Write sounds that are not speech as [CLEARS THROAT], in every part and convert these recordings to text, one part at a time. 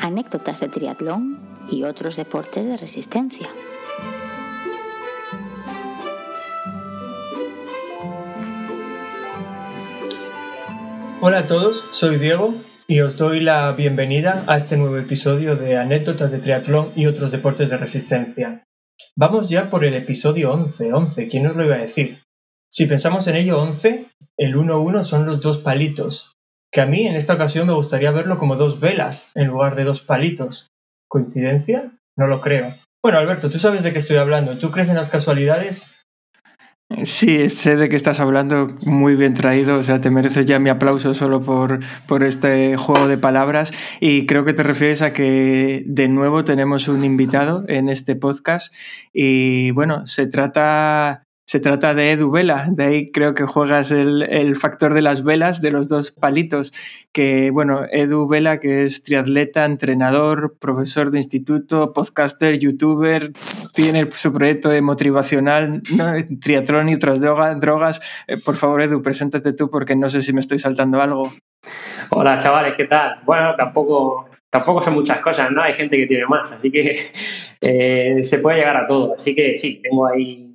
anécdotas de triatlón y otros deportes de resistencia. Hola a todos, soy Diego y os doy la bienvenida a este nuevo episodio de Anécdotas de Triatlón y otros deportes de resistencia. Vamos ya por el episodio 11, 11, ¿quién os lo iba a decir? Si pensamos en ello, 11, el 1-1 son los dos palitos, que a mí en esta ocasión me gustaría verlo como dos velas en lugar de dos palitos. ¿Coincidencia? No lo creo. Bueno, Alberto, tú sabes de qué estoy hablando. ¿Tú crees en las casualidades? Sí, sé de qué estás hablando, muy bien traído, o sea, te mereces ya mi aplauso solo por, por este juego de palabras y creo que te refieres a que de nuevo tenemos un invitado en este podcast y bueno, se trata se trata de Edu Vela, de ahí creo que juegas el, factor de las velas, de los dos palitos, que bueno, Edu Vela, que es triatleta, entrenador, profesor de instituto, podcaster, youtuber, tiene su proyecto de motivacional, triatlón y otras drogas. Eh, por favor, Edu, preséntate tú porque no sé si me estoy saltando algo. Hola, chavales, ¿qué tal? Bueno, tampoco tampoco son muchas cosas, ¿no? Hay gente que tiene más, así que eh, se puede llegar a todo. Así que sí, tengo ahí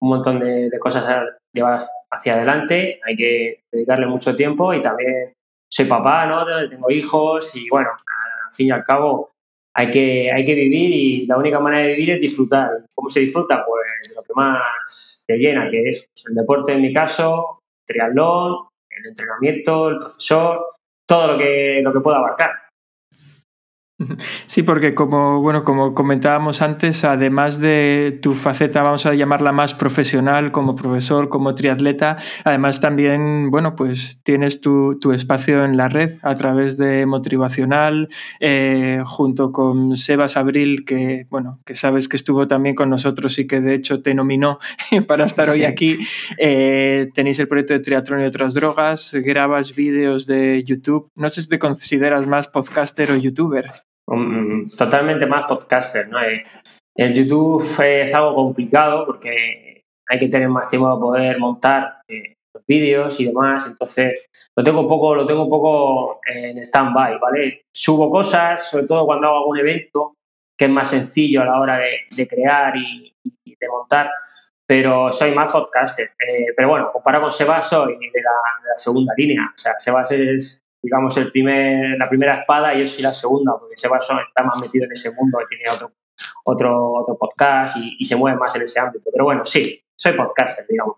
un montón de, cosas llevadas hacia adelante, hay que dedicarle mucho tiempo y también soy papá, ¿no? Tengo hijos y bueno, al fin y al cabo hay que, hay que vivir y la única manera de vivir es disfrutar. ¿Cómo se disfruta? Pues lo que más te llena, que es el deporte en mi caso, triatlón, el entrenamiento, el profesor, todo lo que, lo que pueda abarcar. Sí, porque como, bueno, como comentábamos antes, además de tu faceta, vamos a llamarla más profesional, como profesor, como triatleta, además también, bueno, pues tienes tu, espacio en la red a través de Motivacional, eh, junto con Sebas Abril, que, bueno, que sabes que estuvo también con nosotros y que de hecho te nominó [LAUGHS] para estar hoy aquí. Eh, tenéis el proyecto de triatlón y otras drogas, grabas vídeos de YouTube. No sé si te consideras más podcaster o youtuber totalmente más podcaster, ¿no? Eh, el YouTube es algo complicado porque hay que tener más tiempo para poder montar eh, los vídeos y demás, entonces lo tengo un poco, lo tengo un poco en stand-by, ¿vale? Subo cosas, sobre todo cuando hago algún evento, que es más sencillo a la hora de, crear y, de montar, pero soy más podcaster. Eh, pero bueno, comparado con Sebas, soy de la, de la, segunda línea. O sea, Sebas es digamos, el primer, la primera espada y yo soy la segunda, porque Sebas está más metido en ese mundo, tiene otro, otro, otro podcast y, se mueve más en ese ámbito. Pero bueno, sí, soy podcaster, digamos.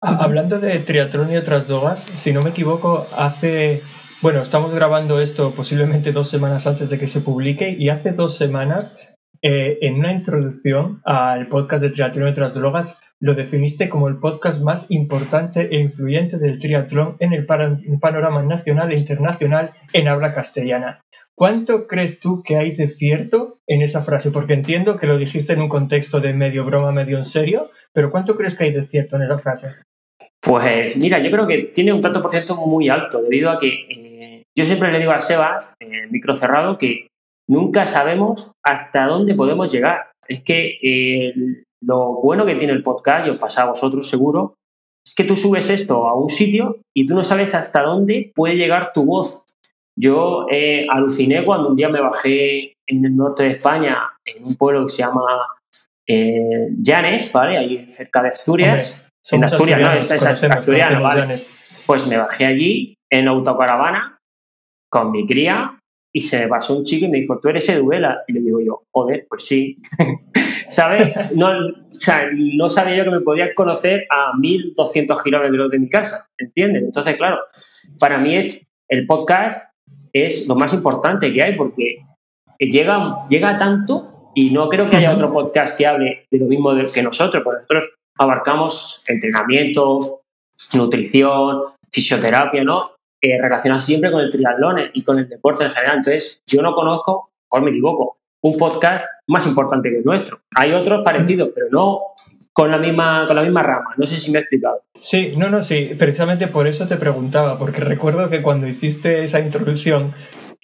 Hablando de triatlón y otras drogas, si no me equivoco, hace, bueno, estamos grabando esto posiblemente dos semanas antes de que se publique y hace dos semanas eh, en una introducción al podcast de Triatlón y otras drogas, lo definiste como el podcast más importante e influyente del triatlón en el panorama nacional e internacional en habla castellana. ¿Cuánto crees tú que hay de cierto en esa frase? Porque entiendo que lo dijiste en un contexto de medio broma, medio en serio, pero ¿cuánto crees que hay de cierto en esa frase? Pues mira, yo creo que tiene un tanto por ciento muy alto, debido a que eh, yo siempre le digo a Sebas, en el micro cerrado, que nunca sabemos hasta dónde podemos llegar. Es que eh, lo bueno que tiene el podcast, y os pasa a vosotros seguro, es que tú subes esto a un sitio y tú no sabes hasta dónde puede llegar tu voz. Yo eh, aluciné cuando un día me bajé en el norte de España, en un pueblo que se llama eh, Llanes, ¿vale? Ahí cerca de Asturias. en Asturias, no, es, asturiano, ¿vale? Pues me bajé allí en autocaravana con mi cría y se me pasó un chico y me dijo, ¿tú eres Eduela? Y le digo yo, joder, pues sí. [LAUGHS] ¿Sabes? No, o sea, no sabía yo que me podía conocer a 1200 kilómetros de mi casa, ¿entiendes? Entonces, claro, para mí el podcast es lo más importante que hay porque llega, llega tanto y no creo que haya otro podcast que hable de lo mismo que nosotros, porque nosotros abarcamos entrenamiento, nutrición, fisioterapia, ¿no? Eh, relacionado siempre con el triatlón y con el deporte en general. Entonces, yo no conozco, o me equivoco, un podcast más importante que el nuestro. Hay otros parecidos, pero no con la misma, con la misma rama. No sé si me he explicado. Sí, no, no, sí. Precisamente por eso te preguntaba, porque recuerdo que cuando hiciste esa introducción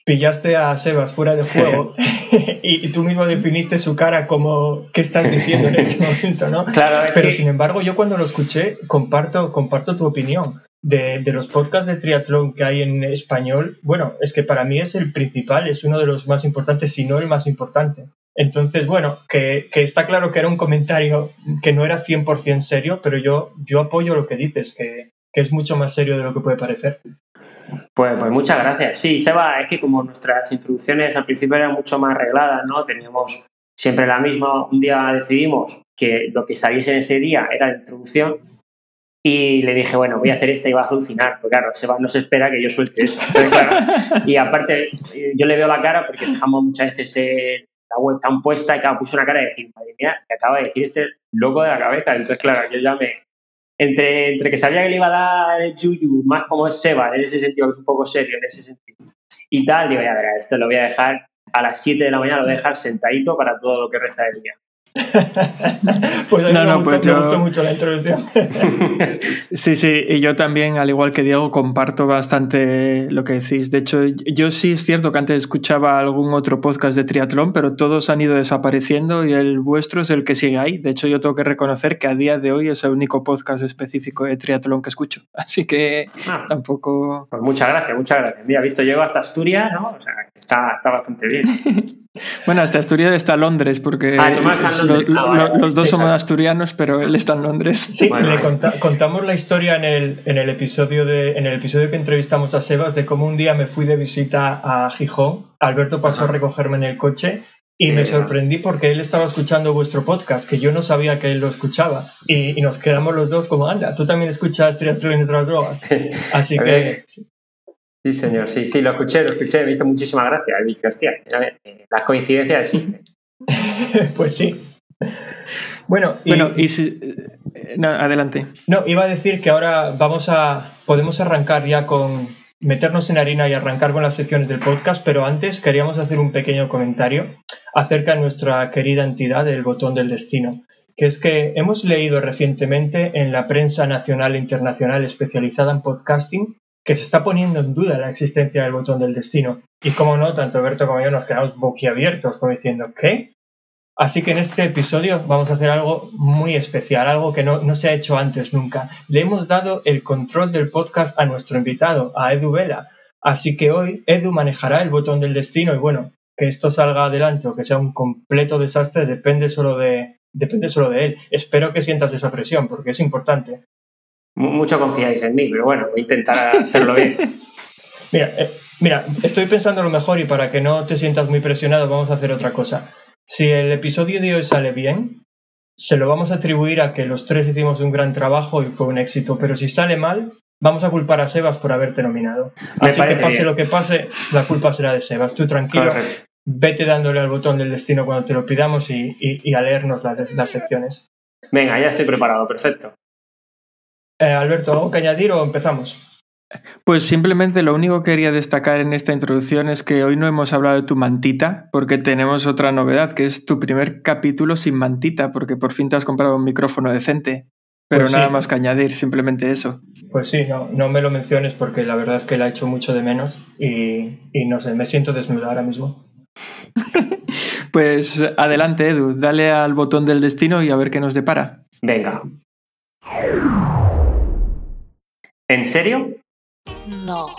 pillaste a Sebas fuera de [LAUGHS] juego [LAUGHS] y, tú mismo definiste su cara como qué estás diciendo en este [LAUGHS] momento, ¿no? Claro, Pero sin embargo, yo cuando lo escuché, comparto, comparto tu opinión. De, de, los podcasts de triatlón que hay en español, bueno, es que para mí es el principal, es uno de los más importantes, si no el más importante. Entonces, bueno, que, que está claro que era un comentario que no era 100% serio, pero yo, yo apoyo lo que dices, que, que es mucho más serio de lo que puede parecer. Pues, pues muchas gracias. Sí, Seba, es que como nuestras introducciones al principio eran mucho más arregladas, ¿no? Teníamos siempre la misma. Un día decidimos que lo que saliese en ese día era la introducción y le dije, bueno, voy a hacer esta y va a alucinar. Porque claro, Seba no se espera que yo suelte eso. y aparte, yo le veo la cara porque dejamos muchas veces eh, la webcam puesta y claro, puso una cara de decir, madre mía, que acaba de decir este loco de la cabeza. Entonces, claro, yo ya me, entre, entre que sabía que le iba a dar el Yuyu, más como es Seba, en ese sentido, que es un poco serio en ese sentido, y tal, digo, ya verá, esto lo voy a dejar a las 7 de la mañana, lo voy a dejar sentadito para todo lo que resta del día. [LAUGHS] pues a mí me, gustó, pues mucho la introducción. [LAUGHS] sí, sí, y yo también, al igual que Diego, comparto bastante lo que decís. De hecho, yo sí es cierto que antes escuchaba algún otro podcast de triatlón, pero todos han ido desapareciendo y el vuestro es el que sigue ahí. De hecho, yo tengo que reconocer que a día de hoy es el único podcast específico de triatlón que escucho. [LAUGHS] Así que ah. tampoco... Pues muchas gracias, muchas gracias. Mira, visto, llego hasta Asturias, ¿no? O sea, está, está bastante bien. bueno, hasta Asturias está Londres, porque... Ah, Ah, los dos somos asturianos, pero él está en Londres. Sí, le contamos la historia en el, en, el episodio de, en el episodio que entrevistamos a Sebas de cómo un día me fui de visita a Gijón. Alberto pasó a recogerme en el coche y me sorprendí porque él estaba escuchando vuestro podcast, que yo no sabía que él lo escuchaba. Y, nos quedamos los dos como, anda, tú también escuchas triatlón y otras drogas. [LAUGHS] Así que... Sí. señor, sí, sí, lo escuché, lo escuché, me hizo muchísima gracia. Y dije, hostia, eh, las coincidencias existen. [LAUGHS] pues sí. Bueno, y, bueno, y si, adelante. No, iba a decir que ahora vamos a. Podemos arrancar ya con. meternos en harina y arrancar con las secciones del podcast, pero antes queríamos hacer un pequeño comentario acerca de nuestra querida entidad, el botón del destino. Que es que hemos leído recientemente en la prensa nacional e internacional especializada en podcasting que se está poniendo en duda la existencia del botón del destino. Y como no, tanto Berto como yo nos quedamos boquiabiertos, como diciendo, ¿qué? Así que en este episodio vamos a hacer algo muy especial, algo que no, se ha hecho antes nunca. Le hemos dado el control del podcast a nuestro invitado, a Edu Vela. Así que hoy Edu manejará el botón del destino y bueno, que esto salga adelante o que sea un completo desastre depende solo de, depende solo de él. Espero que sientas esa presión porque es importante. Mucho confiáis en mí, pero bueno, voy a intentar hacerlo bien. [LAUGHS] mira, eh, mira, estoy pensando lo mejor y para que no te sientas muy presionado vamos a hacer otra cosa. Si el episodio de hoy sale bien, se lo vamos a atribuir a que los tres hicimos un gran trabajo y fue un éxito, pero si sale mal, vamos a culpar a Sebas por haberte nominado. Así que pase lo que pase, la culpa será de Sebas. Tú tranquilo, vete dándole al botón del destino cuando te lo pidamos y, a leernos las, secciones. Venga, ya estoy preparado, perfecto. Eh, Alberto, ¿algo que añadir o empezamos? Pues simplemente lo único que quería destacar en esta introducción es que hoy no hemos hablado de tu mantita, porque tenemos otra novedad, que es tu primer capítulo sin mantita, porque por fin te has comprado un micrófono decente. Pero pues nada más que añadir, simplemente eso. Pues sí, no, no me lo menciones porque la verdad es que la he hecho mucho de menos y, y no sé, me siento desnuda ahora mismo. [LAUGHS] pues adelante, Edu, dale al botón del destino y a ver qué nos depara. Venga. ¿En serio? No.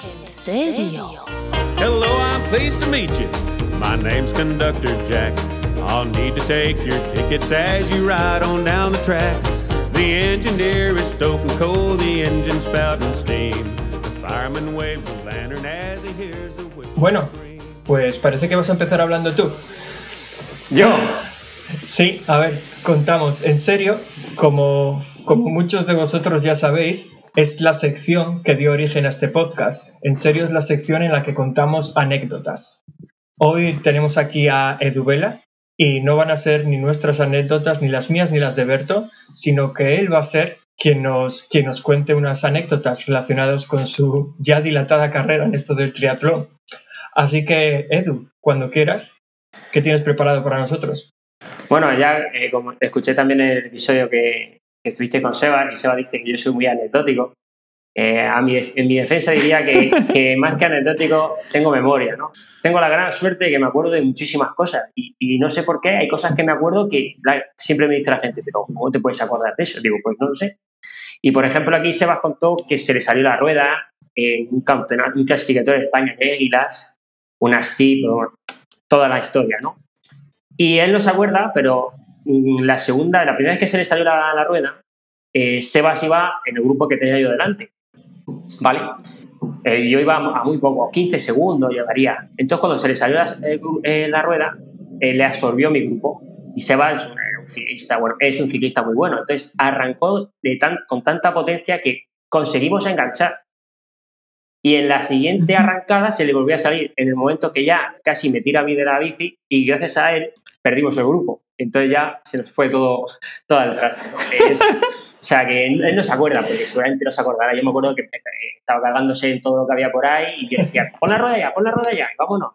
¿En serio? Hello, I'm pleased to meet you. My name's Conductor Jack. I'll need to take your tickets as you ride on down the track. The engineer is stoking coal, the engine spouting steam. The fireman waves a lantern as he hears the whistle. Bueno, pues parece que vas a empezar hablando tú. ¿Yo? Sí, a ver, contamos. En serio, como, como muchos de vosotros ya sabéis, es la sección que dio origen a este podcast. En serio es la sección en la que contamos anécdotas. Hoy tenemos aquí a Eduvela y no van a ser ni nuestras anécdotas, ni las mías, ni las de Berto, sino que él va a ser quien nos, quien nos cuente unas anécdotas relacionadas con su ya dilatada carrera en esto del triatlón. Así que, Edu, cuando quieras, ¿qué tienes preparado para nosotros? Bueno, ya eh, como escuché también el episodio que, estuviste con Seba, y Seba dice que yo soy muy anecdótico. Eh, a mi, en mi defensa diría que, [LAUGHS] que, más que anecdótico tengo memoria, ¿no? Tengo la gran suerte de que me acuerdo de muchísimas cosas y, y no sé por qué, hay cosas que me acuerdo que la, siempre me dice la gente, pero ¿cómo te puedes acordar de eso? Digo, pues no lo sé. Y por ejemplo aquí Sebas contó que se le salió la rueda en un campeonato, un clasificatorio de España de águilas, unas tip, toda la historia, ¿no? Y él no se acuerda, pero la segunda, la primera vez que se le salió la, la rueda, eh, Sebas iba en el grupo que tenía yo delante. ¿Vale? Eh, yo iba a muy poco, 15 segundos llevaría. Entonces, cuando se le salió la, eh, la rueda, eh, le absorbió mi grupo. Y Sebas es un, un, ciclista, bueno, es un ciclista muy bueno. Entonces, arrancó de tan, con tanta potencia que conseguimos enganchar. Y en la siguiente arrancada se le volvió a salir en el momento que ya casi me tira a mí de la bici y gracias a él perdimos el grupo. Entonces ya se nos fue todo, todo al traste. o sea, que él no se acuerda, porque seguramente no se acordará. Yo me acuerdo que estaba cagándose en todo lo que había por ahí y yo decía, pon la rueda ya, pon la rueda ya, y vámonos.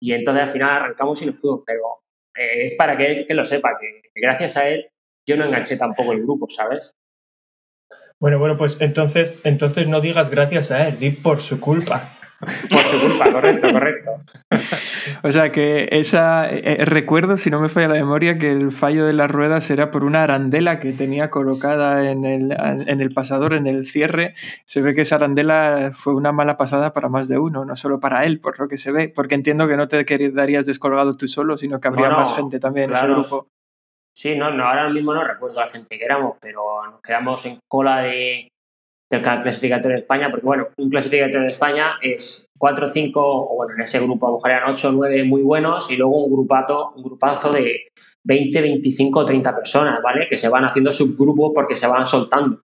Y entonces al final arrancamos y nos fuimos, pero eh, es para que él lo sepa, que gracias a él yo no enganché tampoco el grupo, ¿sabes? Bueno, bueno, pues entonces, entonces no digas gracias a él, di por su culpa. Por su culpa, correcto, correcto. [LAUGHS] o sea que esa eh, recuerdo, si no me falla la memoria, que el fallo de las ruedas era por una arandela que tenía colocada en el, en el pasador, en el cierre. Se ve que esa arandela fue una mala pasada para más de uno, no solo para él, por lo que se ve, porque entiendo que no te quedarías descolgado tú solo, sino que habría Bueno, más gente también claro. en ese grupo. Sí, no, no, ahora mismo no recuerdo la gente que éramos, pero nos quedamos en cola de, del clasificatorio de España, porque bueno, un clasificatorio de España es 4 o 5, o bueno, en ese grupo a lo mejor eran 8 o 9 muy buenos y luego un grupato, un grupazo de 20, 25 o 30 personas, ¿vale? Que se van haciendo subgrupos porque se van soltando.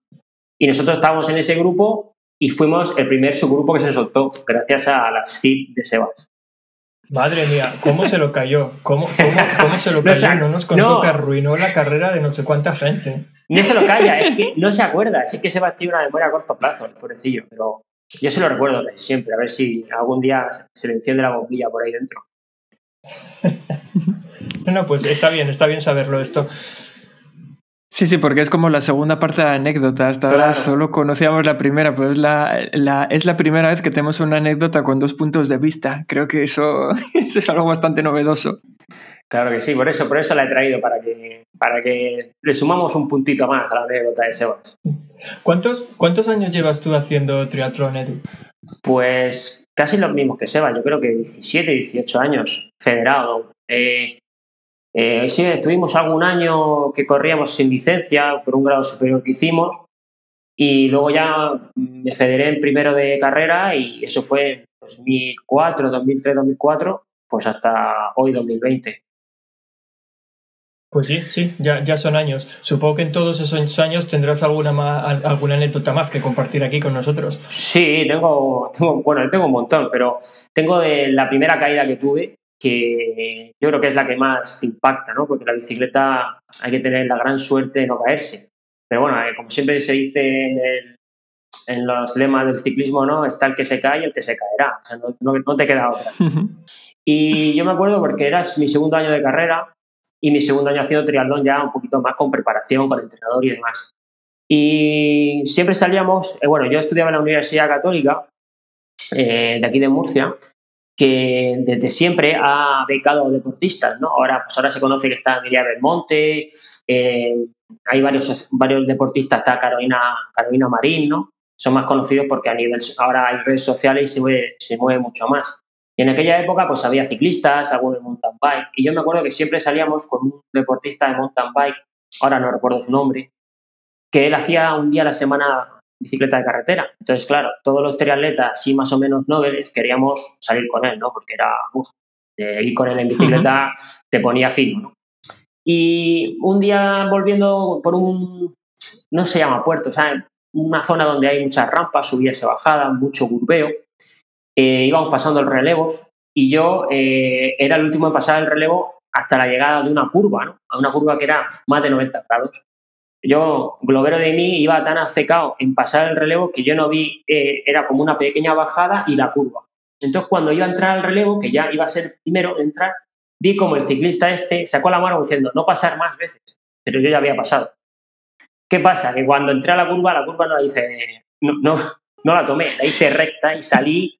Y nosotros estábamos en ese grupo y fuimos el primer subgrupo que se soltó, gracias a las CIP de Sebas. Madre mía, ¿cómo se lo cayó? ¿Cómo, cómo, cómo se lo [LAUGHS] No, cayó? o sea, no nos contó no. que arruinó la carrera de no sé cuánta gente. No se lo calla, es que no se acuerda. Es que Sebas tiene una memoria a corto plazo, el pobrecillo. Pero yo se lo recuerdo siempre, a ver si algún día se le enciende la bombilla por ahí dentro. [LAUGHS] No, pues está bien, está bien saberlo esto. Sí, sí, porque es como la segunda parte de la anécdota. Hasta ahora solo conocíamos la primera, pues es la, la- es la primera vez que tenemos una anécdota con dos puntos de vista. Creo que eso, [LAUGHS] eso es algo bastante novedoso. Claro que sí, por eso, por eso la he traído, para que, para que le sumamos un puntito más a la anécdota de Sebas. ¿Cuántos, ¿Cuántos años llevas tú haciendo triatlón, Edu? Pues casi los mismos que Sebas, yo creo que 17, 18 años, federado. Eh, eh, sí, estuvimos algún año que corríamos sin licencia por un grado superior que hicimos y luego ya me federé en primero de carrera y eso fue en 2004, 2003, 2004, pues hasta hoy 2020. Pues sí, sí, ya, ya son años. Supongo que en todos esos años tendrás alguna, al- alguna anécdota más que compartir aquí con nosotros. Sí, tengo, tengo, bueno, tengo un montón, pero tengo de la primera caída que tuve, que yo creo que es la que más te impacta, ¿no? Porque la bicicleta hay que tener la gran suerte de no caerse. Pero bueno, eh, como siempre se dice en, el- en los lemas del ciclismo, ¿no? Está el que se cae y el que se caerá. O sea, no, no- no te queda otra. Y yo me acuerdo porque era mi segundo año de carrera y mi segundo año haciendo triatlón ya un poquito más con preparación, con entrenador y demás. Y siempre salíamos, eh, bueno, yo estudiaba en la Universidad Católica eh, de aquí de Murcia, que desde siempre ha becado deportistas, ¿no? Ahora, pues ahora se conoce que está Miriam Belmonte, eh, hay varios, varios deportistas, está Carolina, Carolina Marín, ¿no? Son más conocidos porque a nivel, ahora hay redes sociales y se mueve, se mueve mucho más. Y en aquella época, pues había ciclistas, algunos mountain bike. Y yo me acuerdo que siempre salíamos con un deportista de mountain bike, ahora no recuerdo su nombre, que él hacía un día a la semana bicicleta de carretera. Entonces, claro, todos los triatletas, sí más o menos nobles, queríamos salir con él, ¿no? Porque era, uf, de ir con él en bicicleta te ponía fino, ¿no? Y un día volviendo por un, no se llama puerto, o sea, una zona donde hay muchas rampas, subidas y bajadas, mucho curveo, eh, íbamos pasando los relevos y yo eh, era el último en pasar el relevo hasta la llegada de una curva, ¿no? A una curva que era más de 90 grados. Yo, globero de mí, iba tan acecado en pasar el relevo que yo no vi, eh, era como una pequeña bajada y la curva. Entonces, cuando iba a entrar al relevo, que ya iba a ser primero en entrar, vi como el ciclista este sacó la mano diciendo no pasar más veces, pero yo ya había pasado. ¿Qué pasa? Que cuando entré a la curva, la curva no la hice, no, no, no la tomé, la hice recta y salí.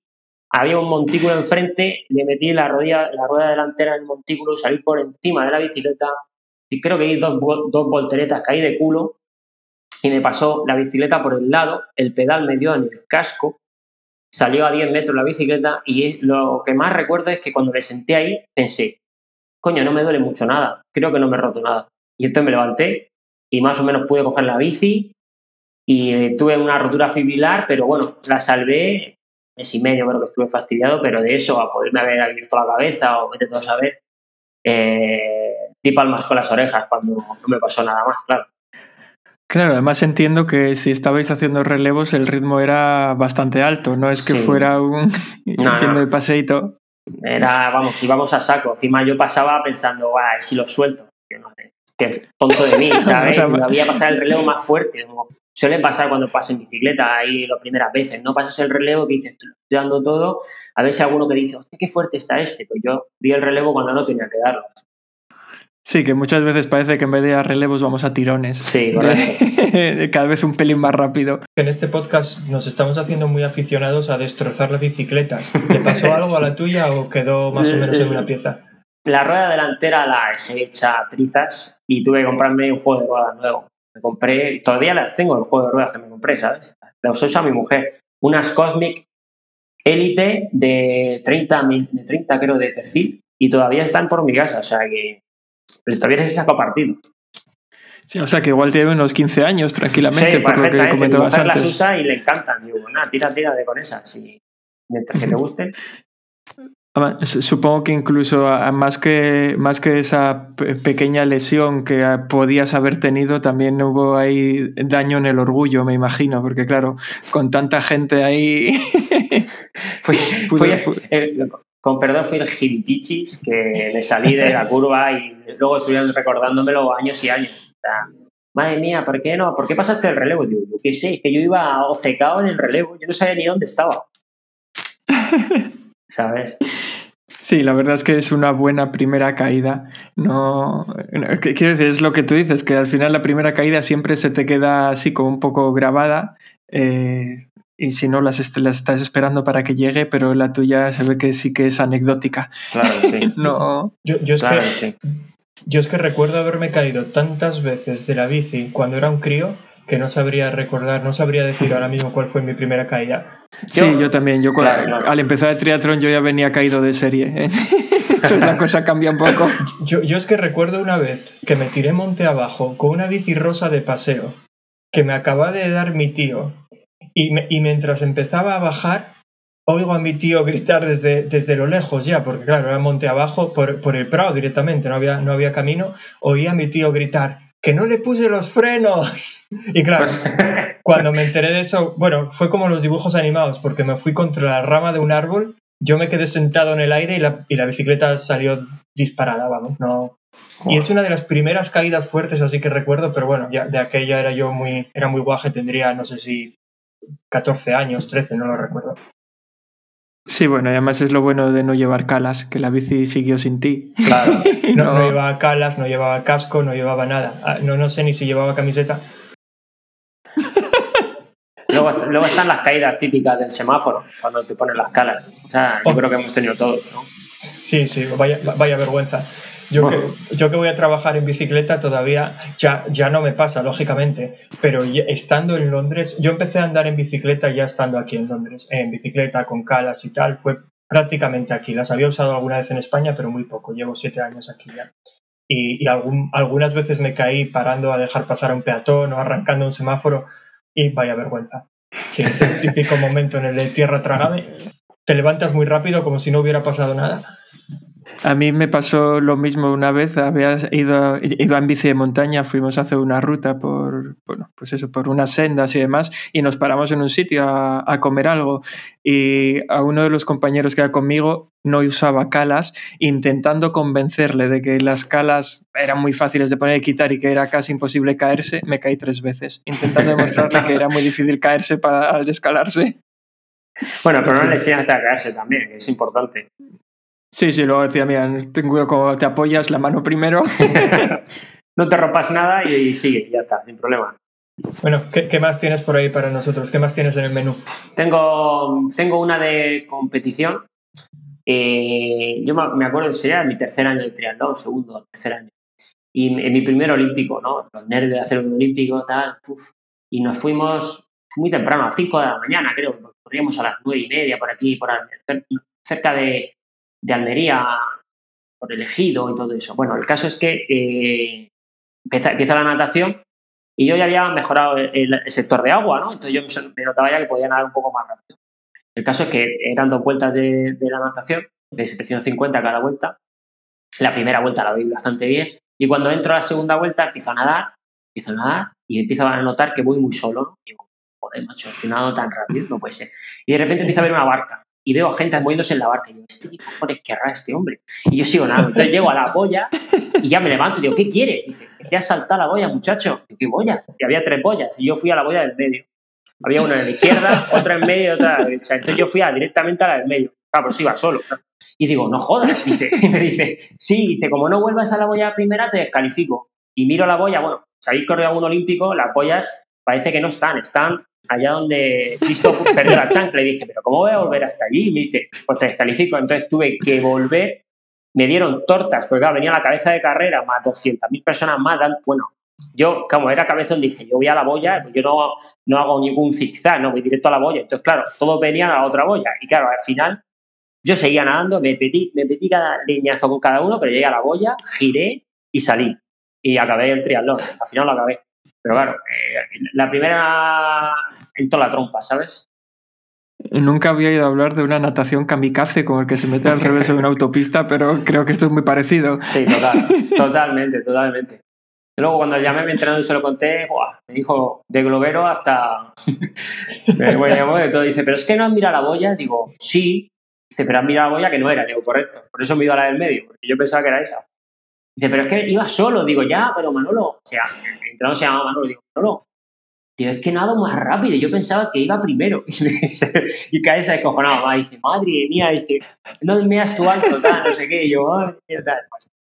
Había un montículo enfrente, le metí la, rodilla, la rueda delantera del montículo, salí por encima de la bicicleta creo que di dos, dos volteretas, caí de culo y me pasó la bicicleta por el lado, el pedal me dio en el casco, salió a 10 metros la bicicleta y lo que más recuerdo es que cuando me senté ahí pensé, coño, no me duele mucho nada, creo que no me he roto nada. Y entonces me levanté y más o menos pude coger la bici y tuve una rotura fibrilar, pero bueno, la salvé mes y medio, creo que estuve fastidiado, pero de eso a poderme haber abierto la cabeza o vete todo a saber, eh, di palmas con las orejas cuando no me pasó nada más, claro. Claro, además entiendo que si estabais haciendo relevos el ritmo era bastante alto, no es que fuera un [LAUGHS] [LAUGHS] haciendo de paseíto. Era, vamos, íbamos a saco. Encima yo pasaba pensando, guay, si lo suelto. Que no sé, qué tonto de mí, [LAUGHS] ¿sabes? Había pasado el relevo más fuerte. suele pasar cuando pasas en bicicleta ahí las primeras veces, ¿no? Pasas el relevo que dices, estoy dando todo, a ver si alguno que dice, hostia, qué fuerte está este. Pues yo di el relevo cuando no tenía que darlo. Sí, que muchas veces parece que en vez de a relevos vamos a tirones. Sí, [LAUGHS] Cada vez un pelín más rápido. En este podcast nos estamos haciendo muy aficionados a destrozar las bicicletas. ¿Le pasó [LAUGHS] algo a la tuya o quedó más o menos en una pieza? La rueda delantera la he hecha trizas y tuve que comprarme un juego de ruedas nuevo. Me compré, todavía las tengo, el juego de ruedas que me compré, ¿sabes? Las usa mi mujer. Unas Cosmic Elite de 30, de 30 creo de perfil y todavía están por mi casa, o sea que pero todavía se saca partido. Sí, o sea que igual tiene unos 15 años tranquilamente, por lo que comentabas antes. las usa y le encantan. Digo, nada, tira, tira de con esas. Y mientras que te gusten. Supongo que incluso más que, más que esa pequeña lesión que podías haber tenido, también hubo ahí daño en el orgullo, me imagino, porque claro, con tanta gente ahí... [LAUGHS] fui, con perdón, fui el gilipichis que me salí de la curva y luego estuvieron recordándomelo años y años. O sea, madre mía, ¿por qué no? ¿Por qué pasaste el relevo? Yo qué sé, que yo iba ofecado en el relevo, yo no sabía ni dónde estaba. [LAUGHS] ¿Sabes? Sí, la verdad es que es una buena primera caída. No, quiero decir, es lo que tú dices, que al final la primera caída siempre se te queda así como un poco grabada. Eh, y si no, las, estás esperando para que llegue, pero la tuya se ve que sí que es anecdótica. Claro, [LAUGHS] sí. no. Yo, es que, yo es que recuerdo haberme caído tantas veces de la bici cuando era un crío que no sabría recordar, no sabría decir ahora mismo cuál fue mi primera caída. Sí, yo, también. Yo al empezar el triatlón yo ya venía caído de serie. ¿eh? [LAUGHS] la cosa cambia un poco. [LAUGHS] Yo, yo es que recuerdo una vez que me tiré monte abajo con una bici rosa de paseo que me acaba de dar mi tío y, mientras empezaba a bajar, oigo a mi tío gritar desde, desde lo lejos ya, porque claro, era monte abajo, por, por, el Prado directamente, no había, no había camino, oí a mi tío gritar, que no le puse los frenos. [LAUGHS] Y claro, [LAUGHS] cuando me enteré de eso, bueno, fue como los dibujos animados, porque me fui contra la rama de un árbol, yo me quedé sentado en el aire y la, y la bicicleta salió disparada, vamos, no. Y es una de las primeras caídas fuertes, así que recuerdo, pero bueno, ya de aquella era yo muy, era muy guaje, tendría, no sé si 14 años, 13, no lo recuerdo. Sí, bueno, y además es lo bueno de no llevar calas, que la bici siguió sin ti. Claro, [LAUGHS] no, llevaba calas, no llevaba casco, no llevaba nada. Ah, no, no sé ni si llevaba camiseta. [LAUGHS] luego, luego, están las caídas típicas del semáforo, cuando te ponen las calas. O sea, yo oh. creo que hemos tenido todos, ¿no? Sí, sí, vaya, vaya vergüenza. Yo, que, yo que voy a trabajar en bicicleta todavía ya, ya no me pasa, lógicamente, pero estando en Londres, yo empecé a andar en bicicleta ya estando aquí en Londres, en bicicleta con calas y tal, fue prácticamente aquí. Las había usado alguna vez en España, pero muy poco, llevo siete años aquí ya. Y, y algún, algunas veces me caí parando a dejar pasar a un peatón o arrancando un semáforo y vaya vergüenza. Sí, es el típico momento en el de tierra tragame, te levantas muy rápido como si no hubiera pasado nada a mí me pasó lo mismo una vez, había ido, iba en bici de montaña, fuimos a hacer una ruta por, bueno, pues eso, por unas sendas y demás, y nos paramos en un sitio a, comer algo. Y a uno de los compañeros que era conmigo no usaba calas, intentando convencerle de que las calas eran muy fáciles de poner y quitar y que era casi imposible caerse, me caí tres veces, intentando demostrarle que era muy difícil caerse para, al descalarse. Bueno, pero no le enseñaste a caerse también, es importante. Sí, sí, luego decía, mira, ten cuidado cómo te apoyas, la mano primero. [LAUGHS] [LAUGHS] no te rompas nada y, sigue, ya está, sin problema. Bueno, ¿qué, ¿qué, más tienes por ahí para nosotros? ¿Qué más tienes en el menú? Tengo, tengo una de competición. Eh, yo me acuerdo que sería mi tercer año de triatlón, segundo, tercer año. Y en mi primer olímpico, ¿no? Los nervios de hacer un olímpico, tal. Uf, y nos fuimos muy temprano, a las 5 de la mañana, creo. A las 9 y media por aquí, por cerca de, de Almería, por el ejido y todo eso. Bueno, el caso es que eh, empieza, empieza, la natación y yo ya había mejorado el, sector de agua, ¿no? Entonces yo me notaba ya que podía nadar un poco más rápido. El caso es que eran dos vueltas de, de la natación, de 750 cada vuelta. La primera vuelta la doy bastante bien. Y cuando entro a la segunda vuelta empiezo a nadar, empiezo a nadar y empiezo a notar que voy muy solo. ¿no? Joder, macho, nadado tan rápido, no puede ser. Y de repente empiezo a ver una barca y veo gente moviéndose en la barca. Y digo, ¿este cojones querrá este hombre? Y yo sigo nadando. Entonces llego a la boya y ya me levanto y digo, ¿qué quieres? Dice, te has saltado la boya, muchacho. ¿qué boya? Y había tres boyas y yo fui a la boya del medio. Había una en la izquierda, otra en medio y otra a la derecha. Entonces yo fui directamente a la del medio. Claro, pues iba solo. Y digo, no jodas. Dice, y me dice, sí, dice, como no vuelvas a la boya primera, te descalifico. Y miro la boya, bueno, si habéis corrido a un olímpico, las boyas parece que no están, están allá donde Cristo [LAUGHS] perdió la chancla y dije, pero ¿cómo voy a volver hasta allí? Y me dice, pues te descalifico. Entonces tuve que volver, me dieron tortas, porque claro, venía la cabeza de carrera, más 200.000 personas más, bueno, yo, como era cabezón, dije, yo voy a la boya, yo no, no hago ningún zigzag, no voy directo a la boya. Entonces, claro, todos venían a la otra boya. Y claro, al final, yo seguía nadando, me metí, me metí cada leñazo con cada uno, pero llegué a la boya, giré y salí. Y acabé el triatlón. Al final lo acabé. Pero claro, eh, la primera entró la trompa, ¿sabes? Nunca había oído hablar de una natación kamikaze como el que se mete al revés en una autopista, pero creo que esto es muy parecido. Sí, total, totalmente, totalmente. Luego cuando llamé mi entrenador y se lo conté, me dijo de globero hasta... [LAUGHS] me llamó de todo. Dice, pero es que no has mirado la boya. Digo, sí. Dice, pero has mirado la boya que no era. Digo, correcto. Por eso me he ido a la del medio, porque yo pensaba que era esa. Dice, pero es que iba solo. Digo, ya, pero Manolo, o sea, el entrenador se llamaba Manolo. Digo, Manolo, tío, es que nado más rápido. Yo pensaba que iba primero. [LAUGHS] y cae esa descojonada. Dice, madre mía, dice, no me has tú alto, tal, no sé qué. Y yo, madre tal.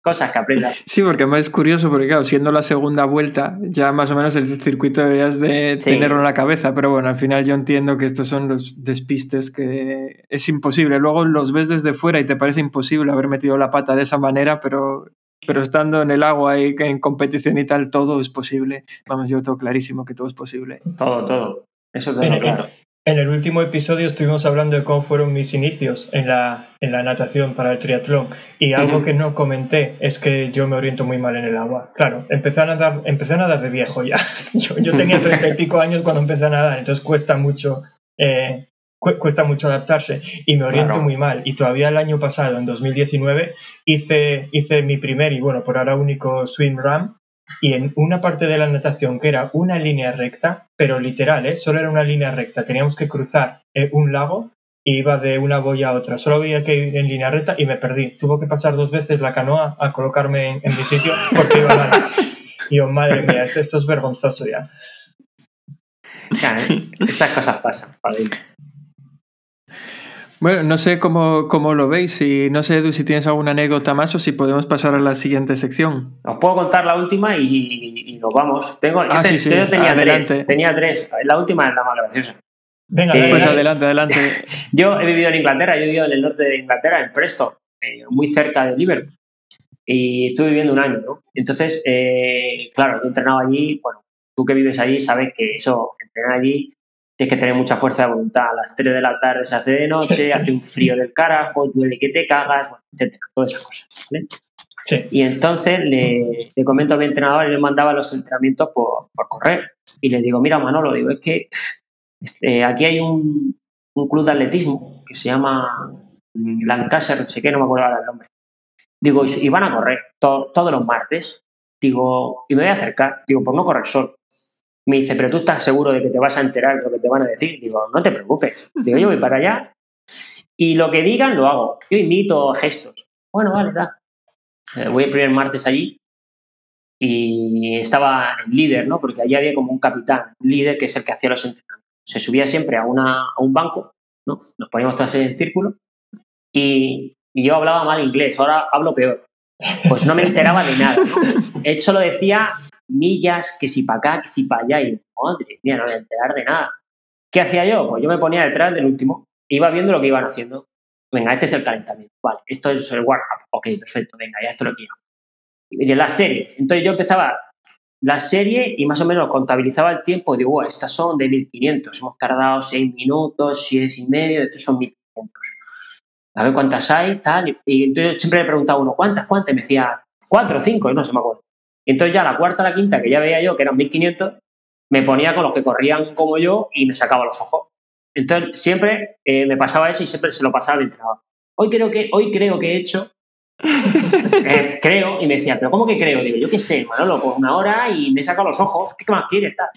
Cosas que aprendas. Sí, porque además es curioso, porque claro, siendo la segunda vuelta, ya más o menos el circuito debías de tenerlo en la cabeza, pero bueno, al final yo entiendo que estos son los despistes que es imposible. Luego los ves desde fuera y te parece imposible haber metido la pata de esa manera, pero pero estando en el agua y en competición y tal, todo es posible. Vamos, yo tengo clarísimo que todo es posible. Todo, todo. Eso tengo en, claro. En el último episodio estuvimos hablando de cómo fueron mis inicios en la, en la natación para el triatlón. Y algo que no comenté es que yo me oriento muy mal en el agua. Claro, empecé a nadar, empecé a nadar de viejo ya. [LAUGHS] Yo, yo tenía treinta y pico años cuando empecé a nadar, entonces cuesta mucho eh, cuesta mucho adaptarse y me oriento muy mal. Y todavía el año pasado, en 2019, hice, hice mi primer y bueno, por ahora único swim run. Y en una parte de la natación que era una línea recta, pero literal, ¿eh? solo era una línea recta, teníamos que cruzar eh, un lago y iba de una boya a otra. Solo había que ir en línea recta y me perdí. Tuvo que pasar dos veces la canoa a colocarme en, mi sitio porque iba mal. Y yo, madre mía, esto, esto es vergonzoso ya. esas cosas pasan, bueno, no sé cómo, cómo, lo veis y no sé Edu si tienes alguna anécdota más o si podemos pasar a la siguiente sección. Os puedo contar la última y, nos vamos. Tengo, yo, ah, tenía tres. Tenía tres. La última es la más graciosa. Venga, pues adelante, adelante. [LAUGHS] yo he vivido en Inglaterra, yo he vivido en el norte de Inglaterra, en Preston, eh, muy cerca de Liverpool. Y estuve viviendo un año, ¿no? Entonces, eh, claro, yo entrenaba allí, bueno, tú que vives allí sabes que eso, entrenar allí tienes que tener mucha fuerza de voluntad. A las 3 de la tarde se hace de noche, hace un frío del carajo, duele que te cagas, bueno, etcétera, todas esas cosas. Y entonces le, comento a mi entrenador y le mandaba los entrenamientos por, correr. Y le digo, mira Manolo, digo, es que este, aquí hay un, club de atletismo que se llama Lancaster, no sé qué, no me acuerdo ahora el nombre. Digo, y, van a correr todos los martes. Digo, y me voy a acercar, digo, por no correr solo. Me dice, pero tú estás seguro de que te vas a enterar de lo que te van a decir. Digo, no te preocupes. Digo, yo voy para allá y lo que digan lo hago. Yo imito gestos. Bueno, vale, da. Eh, voy el primer martes allí y estaba el líder, ¿no? Porque allí había como un capitán, un líder que es el que hacía los entrenamientos. Se subía siempre a, una, a un banco, ¿no? Nos poníamos todos en círculo y, y, yo hablaba mal inglés, ahora hablo peor. Pues no me enteraba de nada, ¿no? Él solo decía millas, que si para acá, que si para allá, y madre mía, no voy a enterar de nada. ¿Qué hacía yo? Pues yo me ponía detrás del último, iba viendo lo que iban haciendo. Venga, este es el calentamiento, vale, esto es el warm-up, ok, perfecto, venga, ya esto lo quiero. Y de las series, entonces yo empezaba la serie y más o menos contabilizaba el tiempo digo, "Buah, estas son de 1500, hemos tardado 6 minutos, 6 y medio, estos son 1500. A ver cuántas hay, tal. Y, entonces siempre le preguntaba a uno, ¿cuántas, cuántas? Y me decía, cuatro o cinco, no se me acuerdo. Y entonces ya la cuarta, la quinta, que ya veía yo que eran 1500, me ponía con los que corrían como yo y me sacaba los ojos. Entonces siempre eh, me pasaba eso y siempre se lo pasaba al entrenador. Hoy creo que, hoy creo que he hecho [LAUGHS] eh, creo, y me decía, ¿pero cómo que creo? Digo, yo qué sé, Manolo, pues una hora y me he sacado los ojos, ¿qué más quieres? Tal?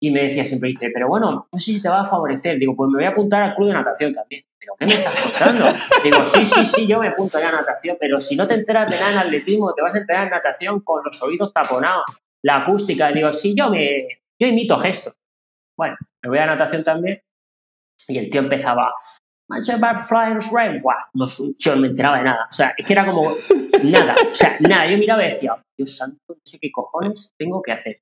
Y me decía siempre, dice, pero bueno, no sé si te va a favorecer. Digo, pues me voy a apuntar al club de natación también. ¿Pero qué me estás contando? Digo, sí, sí, sí, yo me apunto ya a natación, pero si no te enteras de nada en atletismo, te vas a enterar en natación con los oídos taponados, la acústica. Digo, sí, yo me, yo imito gestos. Bueno, me voy a natación también. Y el tío empezaba, Flyers Buah, no, yo no me enteraba de nada. O sea, es que era como nada. O sea, nada. Yo miraba y decía, Dios santo, no sé qué cojones tengo que hacer.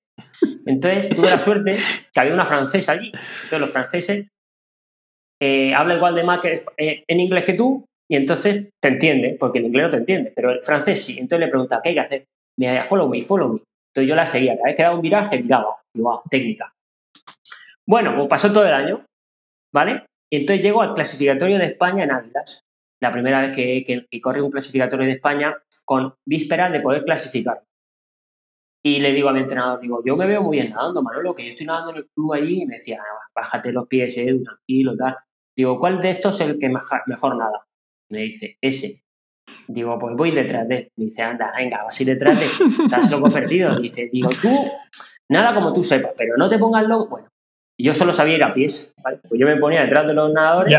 Entonces tuve la suerte que había una francesa allí. Entonces los franceses eh, hablan igual de más eh, en inglés que tú y entonces te entiende, porque el inglés no te entiende, pero el francés sí. Entonces le preguntaba, ¿qué hay que hacer? Me decía, follow me, follow me. Entonces yo la seguía. Cada vez que daba un viraje, miraba. Digo, wow, técnica. Bueno, pues pasó todo el año, ¿vale? Y entonces llego al clasificatorio de España en Águilas. La primera vez que, que, que un clasificatorio de España con vísperas de poder clasificar. Y le digo a mi entrenador, digo, yo me veo muy bien nadando, Manolo, que yo estoy nadando en el club allí y me decía, bájate los pies, eh, tranquilo, tal. Digo, ¿cuál de estos es el que mejor, nada? Me dice, ese. Digo, pues voy detrás de él. Me dice, anda, venga, vas a ir detrás de él. [LAUGHS] Estás loco perdido. Me dice, digo, tú, nada como tú sepas, pero no te pongas loco. Bueno, yo solo sabía ir a pies, ¿vale? Pues yo me ponía detrás de los nadadores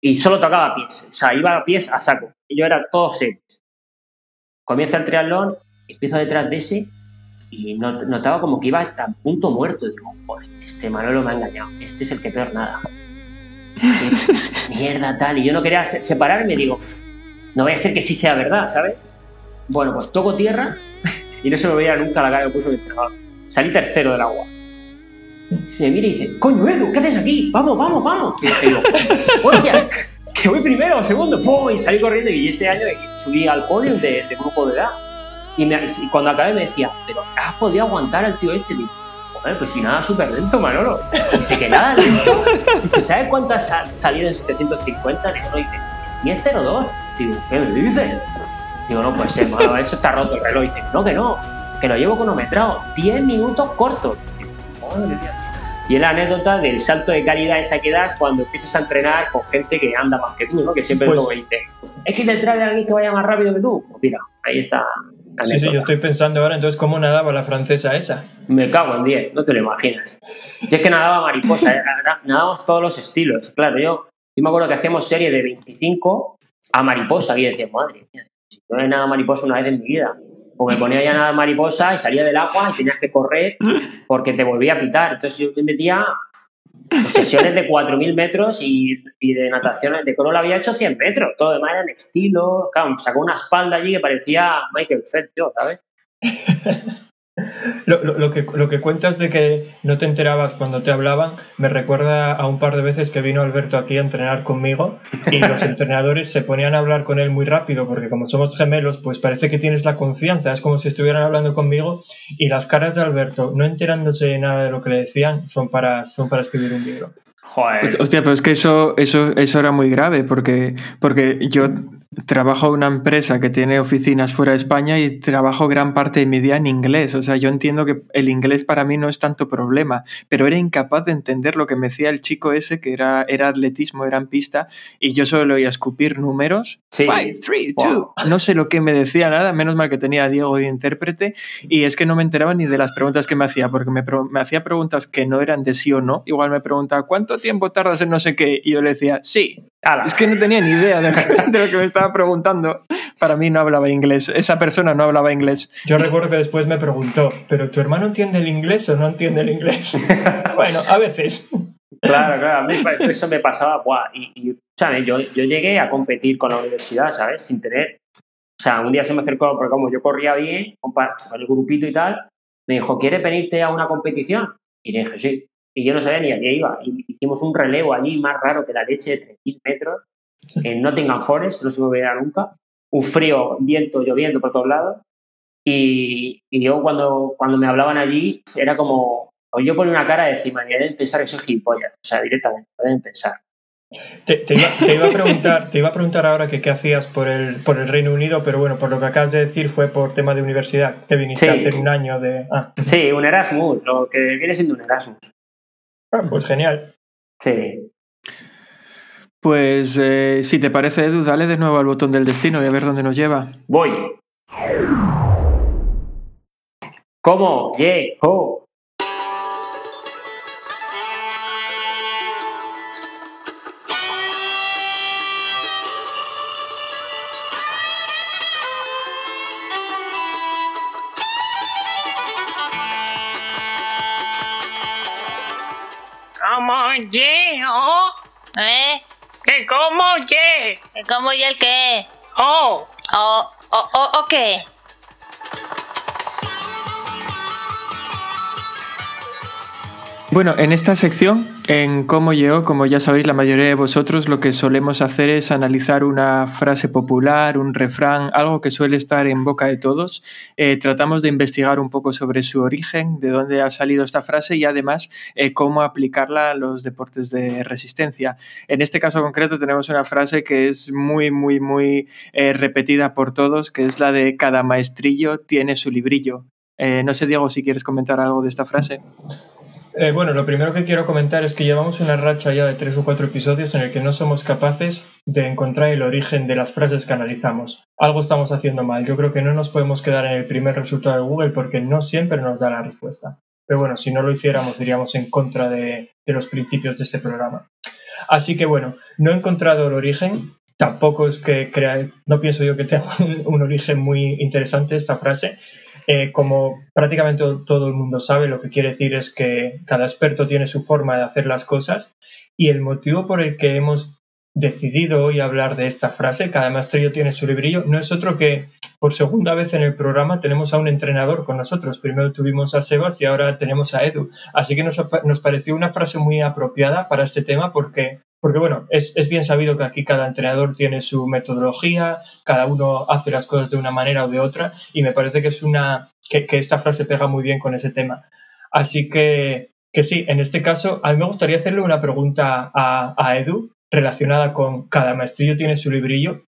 y solo tocaba pies. O sea, iba a pies a saco. Y yo era todo series. Comienza el triatlón, empiezo detrás de ese y not- notaba como que iba a punto muerto. Digo, joder, este Manolo me ha engañado. Este es el que peor nada. [LAUGHS] Mierda, tal. Y yo no quería se- separarme. Digo, no vaya a ser que sí sea verdad, ¿sabes? Bueno, pues toco tierra [LAUGHS] y no se me veía nunca la cara que puso el entrenador. Salí tercero del agua. Se mira y dice, coño, Edu, ¿qué haces aquí? Vamos, vamos, vamos. Y digo, hostia, que voy primero o segundo. ¡Pum! Y salí corriendo y ese año subí al podio de, de grupo de edad. Y, me- y cuando acabé me decía, pero ¿has podido aguantar al tío este? Digo, joder, pues si nada, súper lento, Manolo. Dice que nada lento. Dice, ¿sabes cuántas ha salido en 750? Digo, no, dice, 10.02. Digo, ¿qué me dices? Digo, no Manolo, eso está roto el reloj. Dice, no, que no, que lo llevo cronometrado. 10 minutos cortos. Digo, madre mía. Y es la anécdota del salto de calidad esa que das cuando empiezas a entrenar con gente que anda más que tú, ¿no? Que siempre Pues- como dice, es que detrás de alguien que vaya más rápido que tú. Pues mira, ahí está. Sí, sí, yo estoy pensando ahora, entonces, ¿cómo nadaba la francesa esa? Me cago en 10, no te lo imaginas. Yo es que nadaba mariposa, eh, nadábamos todos los estilos. Claro, yo, yo me acuerdo que hacíamos serie de 25 a mariposa, y yo decía, madre mía, si no he nadado mariposa una vez en mi vida. Pues me ponía ya a nadar mariposa y salía del agua y tenías que correr porque te volvía a pitar. Entonces yo me metía sesiones de 4.000 metros y, y de nataciones, de coro había hecho 100 metros. Todo demás eran estilos. Claro, me sacó una espalda allí que parecía Michael Phelps, ¿sabes? [LAUGHS] Lo, lo- lo que, lo que cuentas de que no te enterabas cuando te hablaban me recuerda a un par de veces que vino Alberto aquí a entrenar conmigo y los [LAUGHS] entrenadores se ponían a hablar con él muy rápido porque como somos gemelos pues parece que tienes la confianza, es como si estuvieran hablando conmigo y las caras de Alberto no enterándose de nada de lo que le decían son para, son para escribir un libro. Joder. Hostia, pero es que eso, eso, eso era muy grave, porque, porque yo trabajo en una empresa que tiene oficinas fuera de España y trabajo gran parte de mi día en inglés. O sea, yo entiendo que el inglés para mí no es tanto problema, pero era incapaz de entender lo que me decía el chico ese, que era, era atletismo, era en pista, y yo solo oía escupir números. Sí. Five, three, two. Wow. No sé lo que me decía nada, menos mal que tenía a Diego de intérprete, y es que no me enteraba ni de las preguntas que me hacía, porque me, me hacía preguntas que no eran de sí o no. Igual me preguntaba, ¿cuánto tiempo tardas en no sé qué? Y yo le decía, sí. Ala. Es que no tenía ni idea de, de lo que me estaba preguntando. Para mí no hablaba inglés. Esa persona no hablaba inglés. Yo recuerdo que después me preguntó, ¿pero tu hermano entiende el inglés o no entiende el inglés? [LAUGHS] bueno, a veces. Claro, claro, a mí eso me pasaba, buah, y, y, ¿sabes? Yo, yo llegué a competir con la universidad, ¿sabes? Sin tener, o sea, un día se me acercó, porque como yo corría bien, con el grupito y tal, me dijo, ¿quieres venirte a una competición? Y le dije, sí. Y yo no sabía ni a qué iba. Y hicimos un relevo allí más raro que la leche de 3.000 metros en Nottingham Forest, no se me olvidará nunca. Un frío, viento, lloviendo por todos lados. Y, y yo cuando, cuando me hablaban allí era como, o yo ponía una cara de encima, y deben pensar que soy gilipollas, o sea, directamente, deben pensar. Te, iba, a preguntar, te iba a preguntar ahora que qué hacías por el, por el Reino Unido, pero bueno, por lo que acabas de decir fue por tema de universidad, que viniste a hacer un año de... Ah. Sí, un Erasmus, lo que viene siendo un Erasmus. Ah, pues genial. Sí. Pues eh, si te parece, Edu, dale de nuevo al botón del destino y a ver dónde nos lleva. Voy. ¿Cómo? Yeah. Oh. ¿Cómo y el qué? Oh. Oh, oh, oh, oh, Bueno, en esta sección, en Cómo yo, como ya sabéis la mayoría de vosotros, lo que solemos hacer es analizar una frase popular, un refrán, algo que suele estar en boca de todos. Eh, tratamos de investigar un poco sobre su origen, de dónde ha salido esta frase y además eh, cómo aplicarla a los deportes de resistencia. En este caso concreto tenemos una frase que es muy, muy, muy eh, repetida por todos, que es la de cada maestrillo tiene su librillo. no sé, Diego, si quieres comentar algo de esta frase. Eh, bueno, lo primero que quiero comentar es que llevamos una racha ya de tres o cuatro episodios en el que no somos capaces de encontrar el origen de las frases que analizamos. Algo estamos haciendo mal. Yo creo que no nos podemos quedar en el primer resultado de Google porque no siempre nos da la respuesta. Pero bueno, si no lo hiciéramos, iríamos en contra de, los principios de este programa. Así que bueno, no he encontrado el origen. Tampoco es que crea, no pienso yo que tenga [LAUGHS] un origen muy interesante esta frase. Eh, como prácticamente todo el mundo sabe, lo que quiere decir es que cada experto tiene su forma de hacer las cosas y el motivo por el que hemos decidido hoy hablar de esta frase, cada maestrillo tiene su librillo, no es otro que por segunda vez en el programa tenemos a un entrenador con nosotros. Primero tuvimos a Sebas y ahora tenemos a Edu. Así que nos, nos pareció una frase muy apropiada para este tema porque porque bueno, es, bien sabido que aquí cada entrenador tiene su metodología, cada uno hace las cosas de una manera o de otra, y me parece que es una que, esta frase pega muy bien con ese tema. Así que, que, sí, en este caso, a mí me gustaría hacerle una pregunta a, Edu relacionada con cada maestrillo tiene su librillo,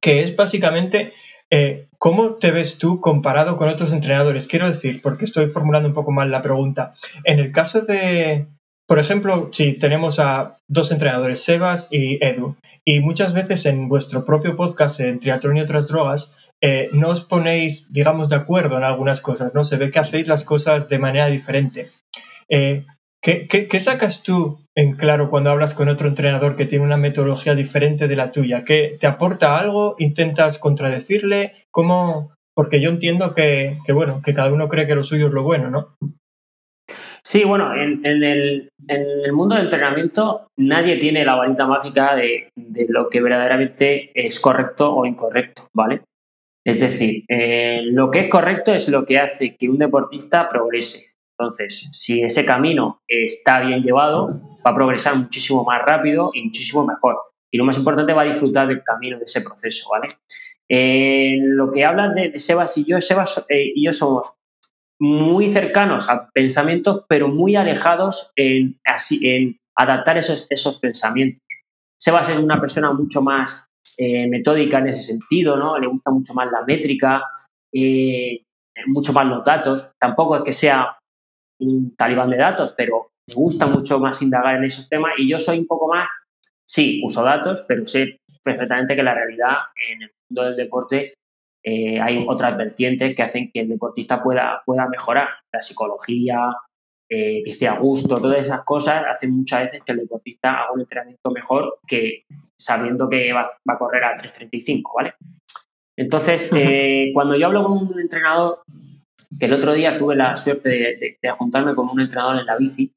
que es básicamente eh, ¿Cómo te ves tú comparado con otros entrenadores? Quiero decir, porque estoy formulando un poco mal la pregunta. En el caso de, por ejemplo, si tenemos a dos entrenadores, Sebas y Edu, y muchas veces en vuestro propio podcast en Triatlón y otras drogas, eh, no os ponéis, digamos, de acuerdo en algunas cosas, ¿no? Se ve que hacéis las cosas de manera diferente. Eh, ¿qué, sacas tú en claro cuando hablas con otro entrenador que tiene una metodología diferente de la tuya? ¿Qué, ¿Te aporta algo? ¿Intentas contradecirle? ¿Cómo? Porque yo entiendo que, que, bueno, que cada uno cree que lo suyo es lo bueno, ¿no? Sí, bueno, en, el, mundo del entrenamiento nadie tiene la varita mágica de, lo que verdaderamente es correcto o incorrecto, ¿vale? Es decir, eh, lo que es correcto es lo que hace que un deportista progrese. Entonces, si ese camino está bien llevado, va a progresar muchísimo más rápido y muchísimo mejor. Y lo más importante, va a disfrutar del camino de ese proceso, ¿vale? Eh, lo que hablan de, Sebas y yo, Sebas eh, y yo somos muy cercanos a pensamientos, pero muy alejados en, así, en adaptar esos, esos pensamientos. Sebas es una persona mucho más eh, metódica en ese sentido, ¿no? Le gusta mucho más la métrica, eh, mucho más los datos. Tampoco es que sea un talibán de datos, pero me gusta mucho más indagar en esos temas y yo soy un poco más, sí, uso datos, pero sé perfectamente que la realidad en el mundo del deporte eh, hay otras vertientes que hacen que el deportista pueda, pueda mejorar. La psicología, eh, que esté a gusto, todas esas cosas hacen muchas veces que el deportista haga un entrenamiento mejor que sabiendo que va, a correr a 3.35, ¿vale? Entonces, eh, cuando yo hablo con un entrenador, que el otro día tuve la suerte de, juntarme con un entrenador en la bici,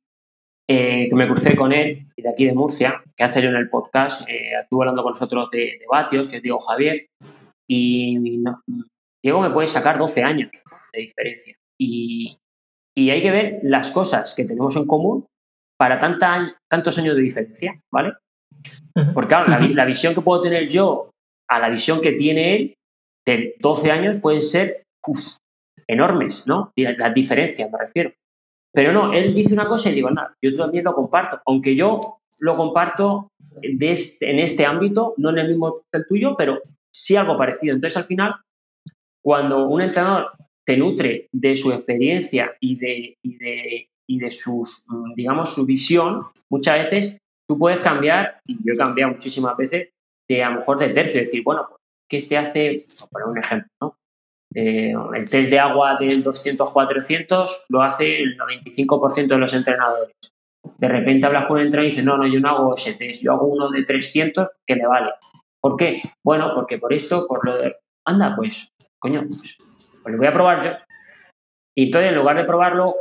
que me crucé con él, y de aquí de Murcia, que ha salido en el podcast, estuvo hablando con nosotros de, de vatios, que es Diego Javier, y Diego me puede sacar 12 años de diferencia. Y, y hay que ver las cosas que tenemos en común para tanta, tantos años de diferencia, ¿vale? Porque claro, la, la visión que puedo tener yo a la visión que tiene él de 12 años pueden ser uf, enormes, ¿no? Las diferencias, me refiero. Pero no, él dice una cosa y digo, nada, yo también lo comparto. Aunque yo lo comparto de este- en este ámbito, no en el mismo que el tuyo, pero sí algo parecido. Entonces, al final, cuando un entrenador te nutre de su experiencia y de, y de, y de sus, mm, digamos, su visión, muchas veces tú puedes cambiar, y yo he cambiado muchísimas veces, de a lo mejor de tercio, decir, bueno, pues, que este hace, por poner ejemplo, ¿no? Eh, el test de agua del 200-400 lo hace el 95% de los entrenadores. De repente hablas con un entrenador y dices, no, no, yo no hago ese test, yo hago uno de 300 que me vale. ¿Por qué? Bueno, porque por esto, por lo de... Anda, pues, coño, pues, pues lo voy a probar yo. Y entonces, en lugar de probarlo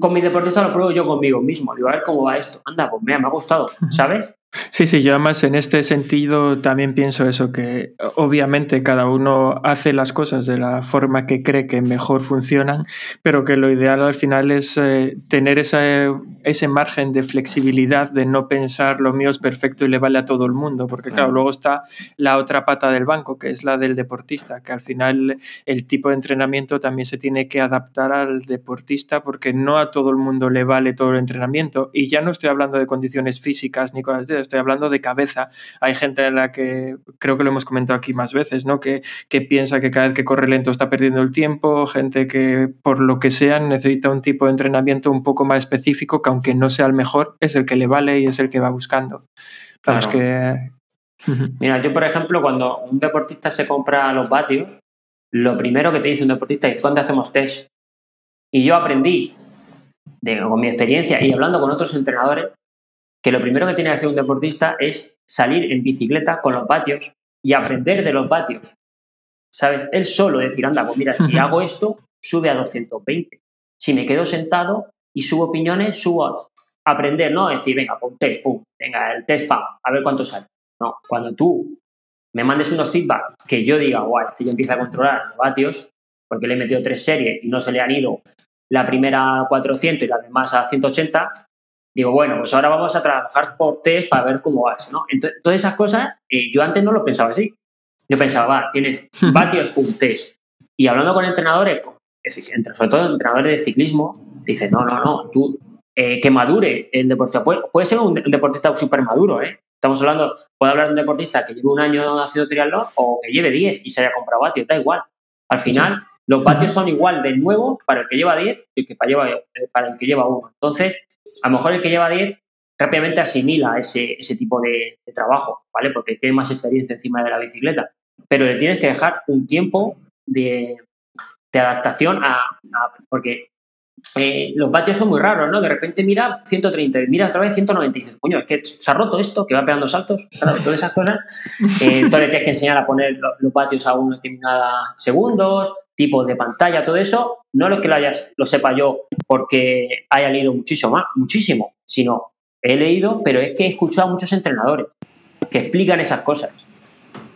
con mi deportista, lo pruebo yo conmigo mismo. Digo, a ver cómo va esto. Anda, pues mira, me ha gustado, [LAUGHS] ¿sabes? Sí, sí, yo además en este sentido también pienso eso, que obviamente cada uno hace las cosas de la forma que cree que mejor funcionan, pero que lo ideal al final es eh, tener esa- ese margen de flexibilidad de no pensar lo mío es perfecto y le vale a todo el mundo, porque claro, Claro. luego está la otra pata del banco, que es la del deportista, que al final el tipo de entrenamiento también se tiene que adaptar al deportista, porque no a todo el mundo le vale todo el entrenamiento, y ya no estoy hablando de condiciones físicas ni cosas de eso, estoy hablando de cabeza. Hay gente en la que, creo que lo hemos comentado aquí más veces, ¿no? Que, que piensa que cada vez que corre lento está perdiendo el tiempo, gente que por lo que sea necesita un tipo de entrenamiento un poco más específico, que aunque no sea el mejor, es el que le vale y es el que va buscando. Claro, es que... Mira, yo, por ejemplo, cuando un deportista se compra los vatios, lo primero que te dice un deportista es ¿cuándo hacemos test? Y yo aprendí, de, con mi experiencia y hablando con otros entrenadores, que lo primero que tiene que hacer un deportista es salir en bicicleta con los vatios y aprender de los vatios. ¿Sabes? Él solo decir, anda, pues mira, si hago esto, sube a 220. Si me quedo sentado y subo opiniones, subo a aprender, ¿no? Decir, venga, pum, test, pum, venga, el test, pam, a ver cuánto sale. No, cuando tú me mandes unos feedback que yo diga, guau, este ya empieza a controlar los vatios, porque le he metido tres series y no se le han ido la primera a 400 y las demás a 180, digo, bueno, pues ahora vamos a trabajar por test para ver cómo vas, ¿no? Entonces, todas esas cosas, eh, yo antes no lo pensaba así. Yo pensaba, va, tienes [LAUGHS] vatios, pum, test. Y hablando con entrenadores, sobre todo entrenadores de ciclismo, dice, no, no, no, tú, eh, que madure el deportista. Puede, puede ser un, de- un deportista súper maduro, ¿eh? Estamos hablando, puede hablar de un deportista que lleve un año haciendo triatlón o que lleve 10 y se haya comprado vatios, da igual. Al final, los vatios son igual de nuevo para el que lleva 10 y que para, lleva- eh, para el que lleva 1. Entonces, a lo mejor el que lleva 10 rápidamente asimila ese, ese tipo de, trabajo, ¿vale? Porque tiene más experiencia encima de la bicicleta. Pero le tienes que dejar un tiempo de, de adaptación a, a- porque eh, los vatios son muy raros, ¿no? De repente mira 130 y mira otra vez 190 y dices, coño, es que se ha roto esto, que va pegando saltos, claro, todas esas cosas. Eh, [LAUGHS] entonces le tienes que enseñar a poner lo- los vatios a unos determinados segundos, tipos de pantalla, todo eso. No lo que lo, hayas, lo sepa yo porque haya leído muchísimo más, muchísimo, sino he leído, pero es que he escuchado a muchos entrenadores que explican esas cosas.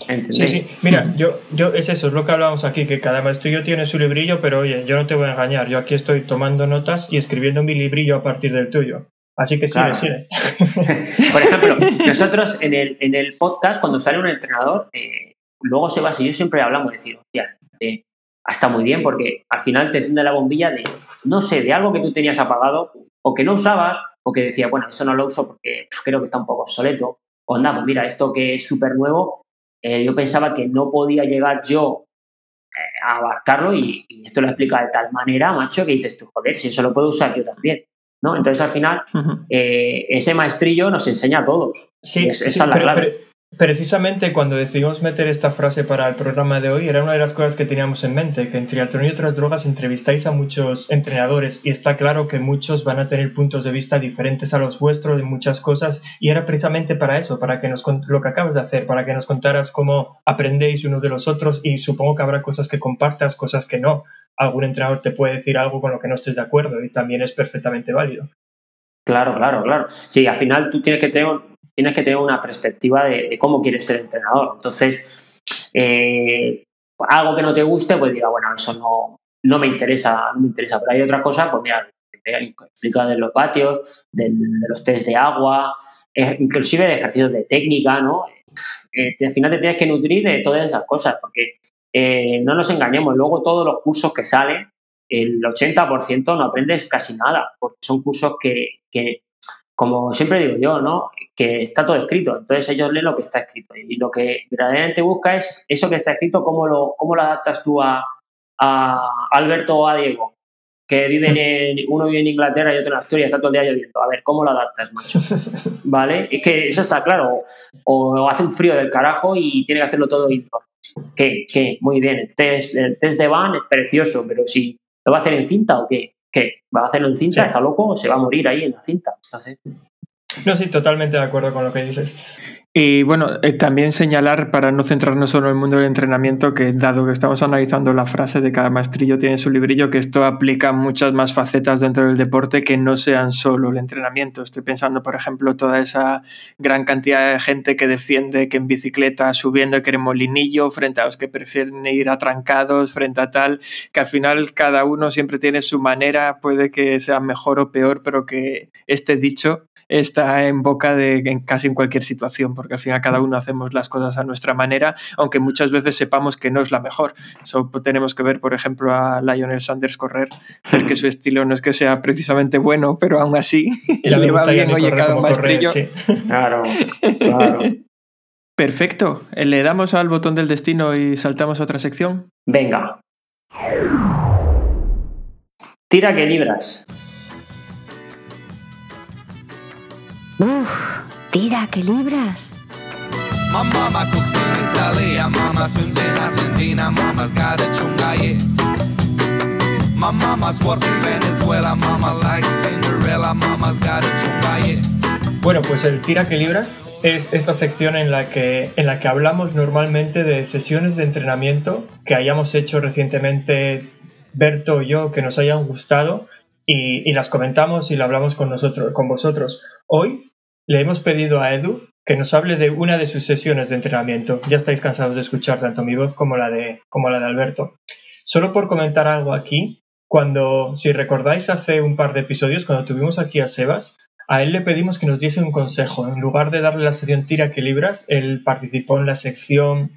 ¿Entendéis? Sí, sí. Mira, yo, yo es eso, es lo que hablábamos aquí, que cada maestrillo tiene su librillo, pero oye, yo no te voy a engañar, yo aquí estoy tomando notas y escribiendo mi librillo a partir del tuyo. Así que sigue, Claro. sigue. [LAUGHS] Por ejemplo, [LAUGHS] nosotros en el, en el podcast, cuando sale un entrenador, eh, luego se va, si yo siempre hablamos, de decir, hostia, eh, está muy bien, porque al final te enciende la bombilla de, no sé, de algo que tú tenías apagado o que no usabas, o que decía, bueno, eso no lo uso porque pf, creo que está un poco obsoleto. O anda, pues mira, esto que es súper nuevo, eh, yo pensaba que no podía llegar yo eh, a abarcarlo y, y esto lo explica de tal manera, macho, que dices tú, joder, si eso lo puedo usar yo también. ¿no? Entonces, al final, eh, ese maestrillo nos enseña a todos. Sí, Es- esa es la pero- clave. pero- precisamente cuando decidimos meter esta frase para el programa de hoy, era una de las cosas que teníamos en mente, que en Triatlón y otras drogas entrevistáis a muchos entrenadores y está claro que muchos van a tener puntos de vista diferentes a los vuestros en muchas cosas y era precisamente para eso, para que nos lo que acabas de hacer, para que nos contaras cómo aprendéis unos de los otros y supongo que habrá cosas que compartas, cosas que no. Algún entrenador te puede decir algo con lo que no estés de acuerdo y también es perfectamente válido. Claro, claro, claro. Sí, al final tú tienes que tener, tienes que tener una perspectiva de, cómo quieres ser entrenador. Entonces, eh, algo que no te guste, pues diga, bueno, eso no, no me interesa, no me interesa. Pero hay otras cosas, pues mira, explica de los patios, del- de los test de agua, eh, inclusive de ejercicios de técnica, ¿no? Eh, al final te tienes que nutrir de todas esas cosas, porque no nos engañemos, luego todos los cursos que salen, el 80% no aprendes casi nada, porque son cursos que, como siempre digo yo, ¿no? Que está todo escrito, entonces ellos leen lo que está escrito y lo que verdaderamente busca es eso que está escrito, cómo lo, cómo lo adaptas tú a, a Alberto o a Diego, que viven en, uno vive en Inglaterra y otro en Asturias, está todo el día lloviendo. A ver, ¿cómo lo adaptas, macho? [LAUGHS] ¿Vale? Es que eso está claro. O, o hace un frío del carajo y tiene que hacerlo todo indoor. ¿Qué? ¿Qué? Muy bien. El test, el test de van es precioso, pero si lo va a hacer en cinta o qué? ¿Qué? ¿Va a hacerlo en cinta? Sí. ¿Está loco? ¿Se va a morir ahí en la cinta? Entonces, No, sí, totalmente de acuerdo con lo que dices. Y bueno, eh, también señalar, para no centrarnos solo en el mundo del entrenamiento, que dado que estamos analizando la frase de cada maestrillo tiene su librillo, que esto aplica muchas más facetas dentro del deporte que no sean solo el entrenamiento. Estoy pensando, por ejemplo, toda esa gran cantidad de gente que defiende que en bicicleta subiendo que molinillo, frente a los que prefieren ir atrancados, frente a tal, que al final cada uno siempre tiene su manera, puede que sea mejor o peor, pero que este dicho está en boca de en casi en cualquier situación, porque al final cada uno hacemos las cosas a nuestra manera, aunque muchas veces sepamos que no es la mejor. Eso tenemos que ver, por ejemplo, a Lionel Sanders correr, ver que [LAUGHS] su estilo no es que sea precisamente bueno, pero aún así [LAUGHS] le va bien, oye, cada maestrillo. sí. [LAUGHS] claro, claro. Perfecto. Le damos al botón del destino y saltamos a otra sección. Venga. Tira que libras. Uf, tira, que libras. My mama's in Venezuela, mama likes Cinderella, mama's got a yeah. Bueno, pues el Tira que Libras es esta sección en la, que, en la que hablamos normalmente de sesiones de entrenamiento que hayamos hecho recientemente Berto o yo, que nos hayan gustado y, y las comentamos y la hablamos con, nosotros, con vosotros. Hoy le hemos pedido a Edu que nos hable de una de sus sesiones de entrenamiento. Ya estáis cansados de escuchar tanto mi voz como la de, como la de Alberto. Solo por comentar algo aquí, cuando, si recordáis hace un par de episodios, cuando tuvimos aquí a Sebas, a él le pedimos que nos diese un consejo. En lugar de darle la sección tira que libras, él participó en la sección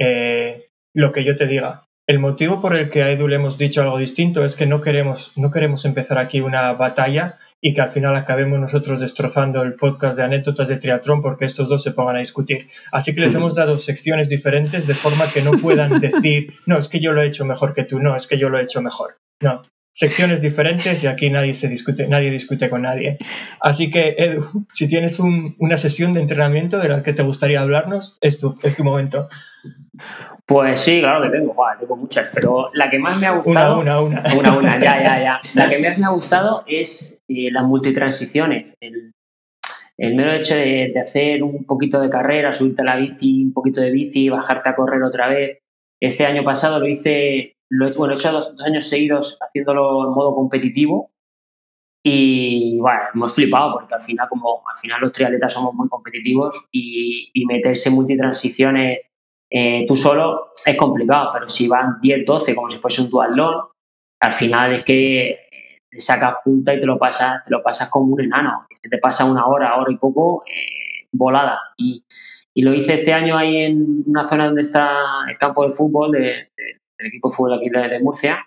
eh, lo que yo te diga. El motivo por el que a Edu le hemos dicho algo distinto es que no queremos, no queremos empezar aquí una batalla y que al final acabemos nosotros destrozando el podcast de anécdotas de triatlón porque estos dos se pongan a discutir. Así que les hemos dado secciones diferentes de forma que no puedan [LAUGHS] decir, no, es que yo lo he hecho mejor que tú, no, es que yo lo he hecho mejor. No, secciones diferentes y aquí nadie se discute, nadie discute con nadie. Así que, Edu, si tienes un- una sesión de entrenamiento de la que te gustaría hablarnos, es tu, es tu momento. Pues sí, claro que tengo, Buah, tengo muchas, pero la que más me ha Una, gustado. una, una. Una, una, ya, ya, ya. [LAUGHS] La que más me ha gustado es eh, las multitransiciones. El, el mero hecho de, de hacer un poquito de carrera, subirte a la bici, un poquito de bici, bajarte a correr otra vez. Este año pasado lo hice, lo he, bueno, he hecho dos, dos años seguidos haciéndolo en modo competitivo y bueno, hemos flipado porque al final, como al final los triatletas somos muy competitivos y, y meterse en multitransiciones eh, tú solo es complicado, pero si van 10, 12, como si fuese un duatlón, al final es que le sacas punta y te lo pasas, te lo pasas como un enano. Te pasa una hora, hora y poco, eh, volada. Y, y lo hice este año ahí en una zona donde está el campo de fútbol de- de- del equipo de fútbol aquí de, de Murcia.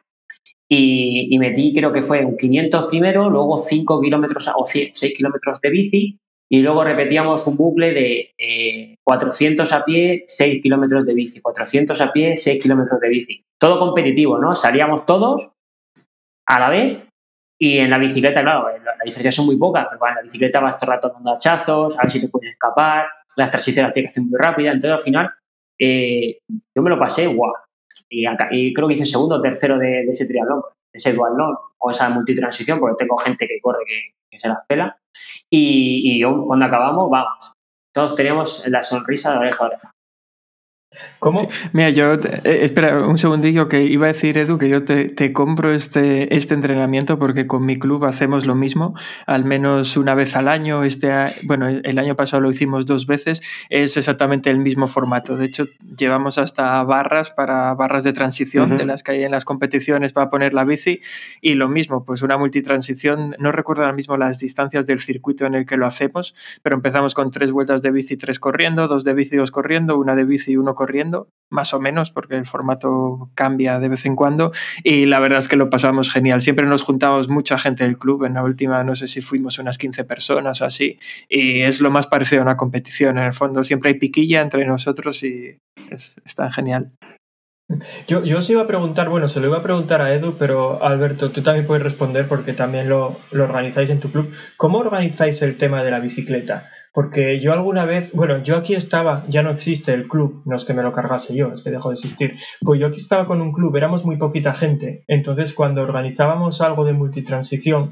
Y, y metí, creo que fue un 500 primero, luego 5 kilómetros o 6 kilómetros de bici, y luego repetíamos un bucle de eh, 400 a pie, 6 kilómetros de bici, 400 a pie, 6 kilómetros de bici. Todo competitivo, ¿no? Salíamos todos a la vez y en la bicicleta, claro, la, la diferencia son muy pocas, pero bueno, en la bicicleta vas todo el rato dando hachazos, a ver si te puedes escapar, las transiciones las tienes que hacer muy rápidas, entonces al final eh, yo me lo pasé guau. Y, acá- creo que hice segundo o tercero de, de ese triatlón, de ese duatlón o esa multitransición, porque tengo gente que corre que, que se las pela. Y, yo, cuando acabamos, vamos, todos teníamos la sonrisa de oreja a oreja. ¿Cómo? Mira, yo, eh, espera un segundillo que iba a decir, Edu, que yo te, te, compro este, este entrenamiento porque con mi club hacemos lo mismo, al menos una vez al año. Este, bueno, el año pasado lo hicimos dos veces, es exactamente el mismo formato. De hecho, llevamos hasta barras para barras de transición, uh -huh. de las que hay en las competiciones para poner la bici, y lo mismo, pues una multitransición, no recuerdo ahora mismo las distancias del circuito en el que lo hacemos, pero empezamos con tres vueltas de bici, tres corriendo, dos de bici, dos corriendo, una de bici y uno corriendo, más o menos, porque el formato cambia de vez en cuando. Y la verdad es que lo pasamos genial. Siempre nos juntamos mucha gente del club. En la última, no sé si fuimos unas 15 personas o así. Y es lo más parecido a una competición. En el fondo, siempre hay piquilla entre nosotros y es, está genial. Yo, yo os iba a preguntar, bueno, se lo iba a preguntar a Edu, pero Alberto, tú también puedes responder porque también lo, lo organizáis en tu club. ¿Cómo organizáis el tema de la bicicleta? Porque yo alguna vez, bueno, yo aquí estaba, ya no existe el club, no es que me lo cargase yo, es que dejó de existir. Pues yo aquí estaba con un club, éramos muy poquita gente. Entonces, cuando organizábamos algo de multitransición,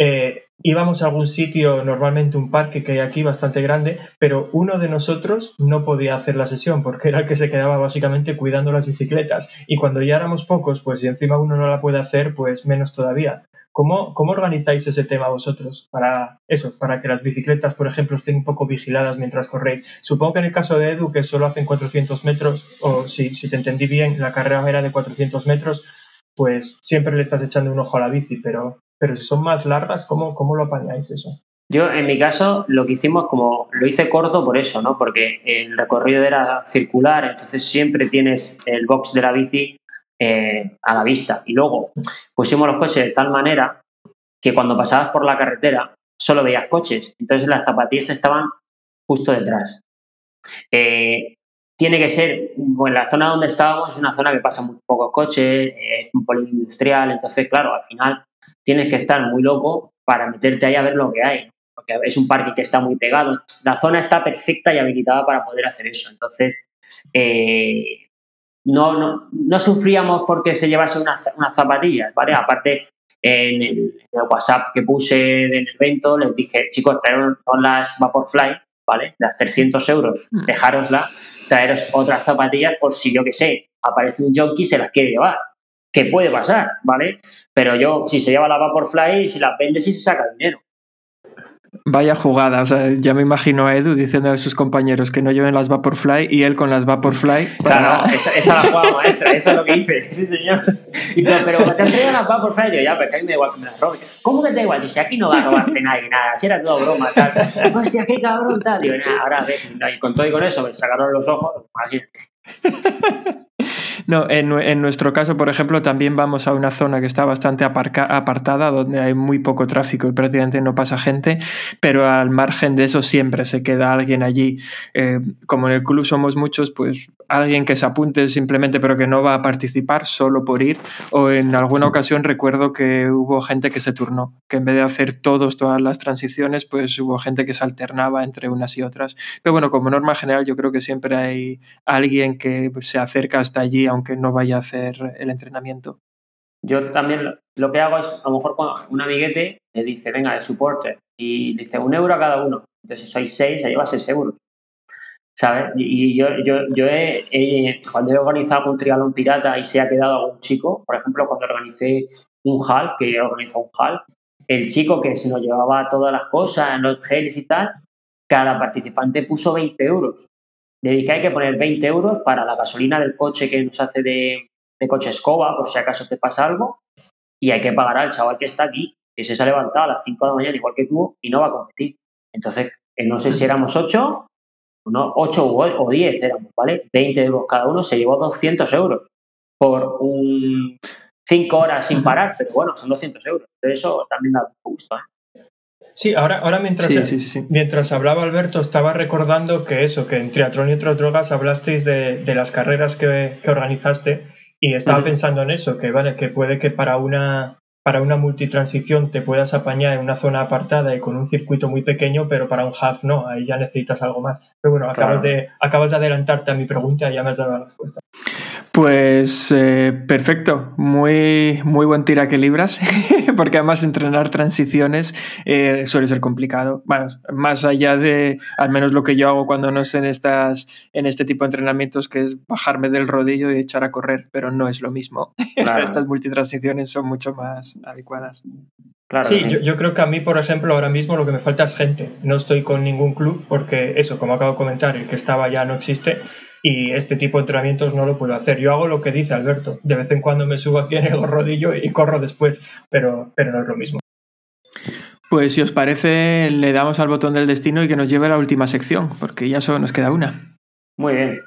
eh, íbamos a algún sitio, normalmente un parque que hay aquí bastante grande, pero uno de nosotros no podía hacer la sesión porque era el que se quedaba básicamente cuidando las bicicletas. Y cuando ya éramos pocos, pues si encima uno no la puede hacer, pues menos todavía. ¿Cómo, cómo organizáis ese tema vosotros para eso, para que las bicicletas, por ejemplo, estén un poco vigiladas mientras corréis? Supongo que en el caso de Edu, que solo hacen 400 metros, o si, si te entendí bien, la carrera era de 400 metros, pues siempre le estás echando un ojo a la bici, pero pero si son más largas, ¿cómo, cómo lo apañáis eso? Yo, en mi caso, lo que hicimos, como lo hice corto por eso, ¿no? Porque el recorrido era circular, entonces siempre tienes el box de la bici eh, a la vista. Y luego pusimos los coches de tal manera que cuando pasabas por la carretera solo veías coches, entonces las zapatillas estaban justo detrás. Eh, tiene que ser, bueno, la zona donde estábamos es una zona que pasa muy pocos coches, es un polígono industrial, entonces, claro, al final tienes que estar muy loco para meterte ahí a ver lo que hay, porque es un parque que está muy pegado. La zona está perfecta y habilitada para poder hacer eso, entonces eh, no, no, no, sufríamos porque se llevase unas, unas zapatillas, ¿vale? Aparte, en el, en el, WhatsApp que puse en el evento les dije, chicos, traeros las Vaporfly, ¿vale? Las 300 euros, dejárosla traeros otras zapatillas por si yo que sé, aparece un jockey y se las quiere llevar. Que puede pasar, ¿vale? Pero yo, si se lleva la Vaporfly, si las vendes y se saca dinero. Vaya jugada, o sea, ya me imagino a Edu diciendo a sus compañeros que no lleven las Vaporfly y él con las Vaporfly. Para... Claro, esa, esa la jugada maestra, eso es lo que hice, [LAUGHS] sí señor. Y yo, pero te han traído las Vaporfly, digo, ya, pero que a mí me da igual que me las roben. ¿Cómo que te da igual? Dice, aquí no va a robarte nadie, nada, si era todo broma, tal. Hostia, qué cabrón, tal. Digo, nada, ahora ve, con todo y con eso me sacaron los ojos, imagínate. [LAUGHS] No, en, en, nuestro caso, por ejemplo, también vamos a una zona que está bastante aparca, apartada, donde hay muy poco tráfico y prácticamente no pasa gente, pero al margen de eso siempre se queda alguien allí. Eh, como en el club somos muchos, pues alguien que se apunte simplemente, pero que no va a participar solo por ir. O en alguna ocasión recuerdo que hubo gente que se turnó, que en vez de hacer todos, todas las transiciones, pues hubo gente que se alternaba entre unas y otras. Pero bueno, como norma general, yo creo que siempre hay alguien que se acerca hasta allí, aunque no vaya a hacer el entrenamiento. Yo también lo que hago es, a lo mejor con un amiguete le dice, venga, de supporter, y le dice un euro a cada uno. Entonces, si sois seis, se lleva seis euros. ¿Sabes? Y yo, yo, yo he, he, cuando he organizado un triatlón pirata y se ha quedado algún chico, por ejemplo, cuando organicé un half, que yo organizado un half, el chico que se nos llevaba todas las cosas, los geles y tal, cada participante puso 20 euros. Le dije, hay que poner 20 euros para la gasolina del coche que nos hace de, de coche escoba, por si acaso te pasa algo, y hay que pagar al chaval que está aquí, que se ha levantado a las 5 de la mañana igual que tú y no va a competir. Entonces, no sé si éramos 8, no, 8 o 10 éramos, ¿vale? 20 euros cada uno, se llevó 200 euros por un 5 horas sin parar, pero bueno, son 200 euros. Entonces, eso también da gusto, ¿eh? Sí, ahora, ahora mientras, sí, sí, sí, mientras hablaba Alberto, estaba recordando que eso, que en Triatlón y otras drogas hablasteis de, de las carreras que, que, organizaste y estaba uh -huh. pensando en eso, que vale, que puede que para una, para una multitransición te puedas apañar en una zona apartada y con un circuito muy pequeño, pero para un half no, ahí ya necesitas algo más. Pero bueno, acabas, claro. de, acabas de adelantarte a mi pregunta y ya me has dado la respuesta. Pues eh, perfecto, muy, muy buen tira que libras, [LAUGHS] porque además entrenar transiciones eh, suele ser complicado. Bueno, más allá de al menos lo que yo hago cuando no es en, estas, en este tipo de entrenamientos, que es bajarme del rodillo y echar a correr, pero no es lo mismo. [LAUGHS] Claro. Estas multitransiciones son mucho más adecuadas. Claro, Sí, yo, yo creo que a mí, por ejemplo, ahora mismo lo que me falta es gente. No estoy con ningún club porque eso, como acabo de comentar, el que estaba ya no existe y este tipo de entrenamientos no lo puedo hacer. Yo hago lo que dice Alberto. De vez en cuando me subo aquí en el [LAUGHS] rodillo y corro después, pero, pero no es lo mismo. Pues si os parece, le damos al botón del destino y que nos lleve a la última sección, porque ya solo nos queda una. Muy bien.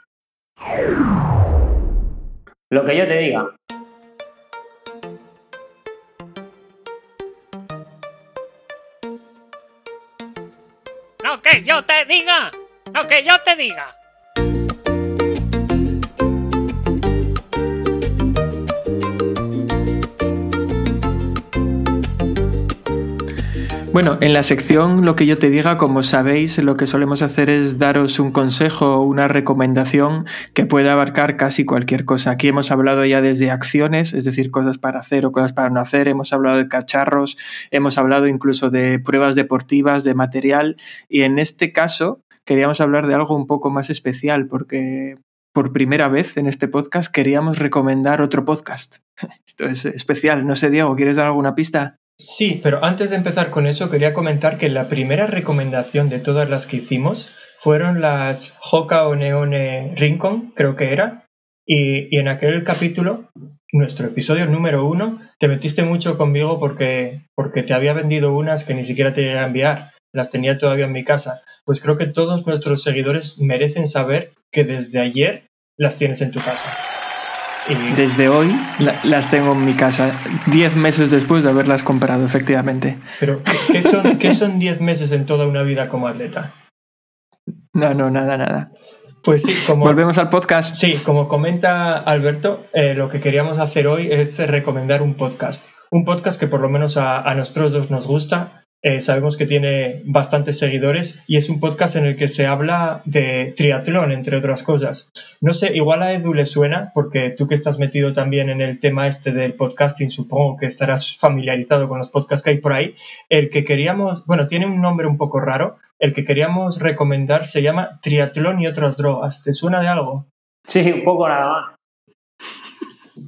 Lo que yo te diga. Que yo te diga. Lo que yo te diga. Bueno, en la sección lo que yo te diga, como sabéis, lo que solemos hacer es daros un consejo o una recomendación que puede abarcar casi cualquier cosa. Aquí hemos hablado ya desde acciones, es decir, cosas para hacer o cosas para no hacer, hemos hablado de cacharros, hemos hablado incluso de pruebas deportivas, de material, y en este caso queríamos hablar de algo un poco más especial porque por primera vez en este podcast queríamos recomendar otro podcast. [LAUGHS] Esto es especial, no sé, Diego, ¿quieres dar alguna pista? Sí, pero antes de empezar con eso, quería comentar que la primera recomendación de todas las que hicimos fueron las Hoka o Neone Rincon, creo que era. Y, y en aquel capítulo, nuestro episodio número uno, te metiste mucho conmigo porque, porque te había vendido unas que ni siquiera te iba a enviar. Las tenía todavía en mi casa. Pues creo que todos nuestros seguidores merecen saber que desde ayer las tienes en tu casa. Desde hoy la- las tengo en mi casa, 10 meses después de haberlas comprado, efectivamente. Pero, ¿qué son, ¿qué son 10 meses en toda una vida como atleta? No, no, nada, nada. Pues sí, como, Volvemos al podcast. sí, como comenta Alberto, eh, lo que queríamos hacer hoy es recomendar un podcast. Un podcast que por lo menos a, a nosotros dos nos gusta. Eh, sabemos que tiene bastantes seguidores y es un podcast en el que se habla de triatlón, entre otras cosas. No sé, igual a Edu le suena, porque tú que estás metido también en el tema este del podcasting, supongo que estarás familiarizado con los podcasts que hay por ahí. El que queríamos, bueno, tiene un nombre un poco raro. El que queríamos recomendar se llama Triatlón y otras drogas. ¿Te suena de algo? Sí, un poco nada más.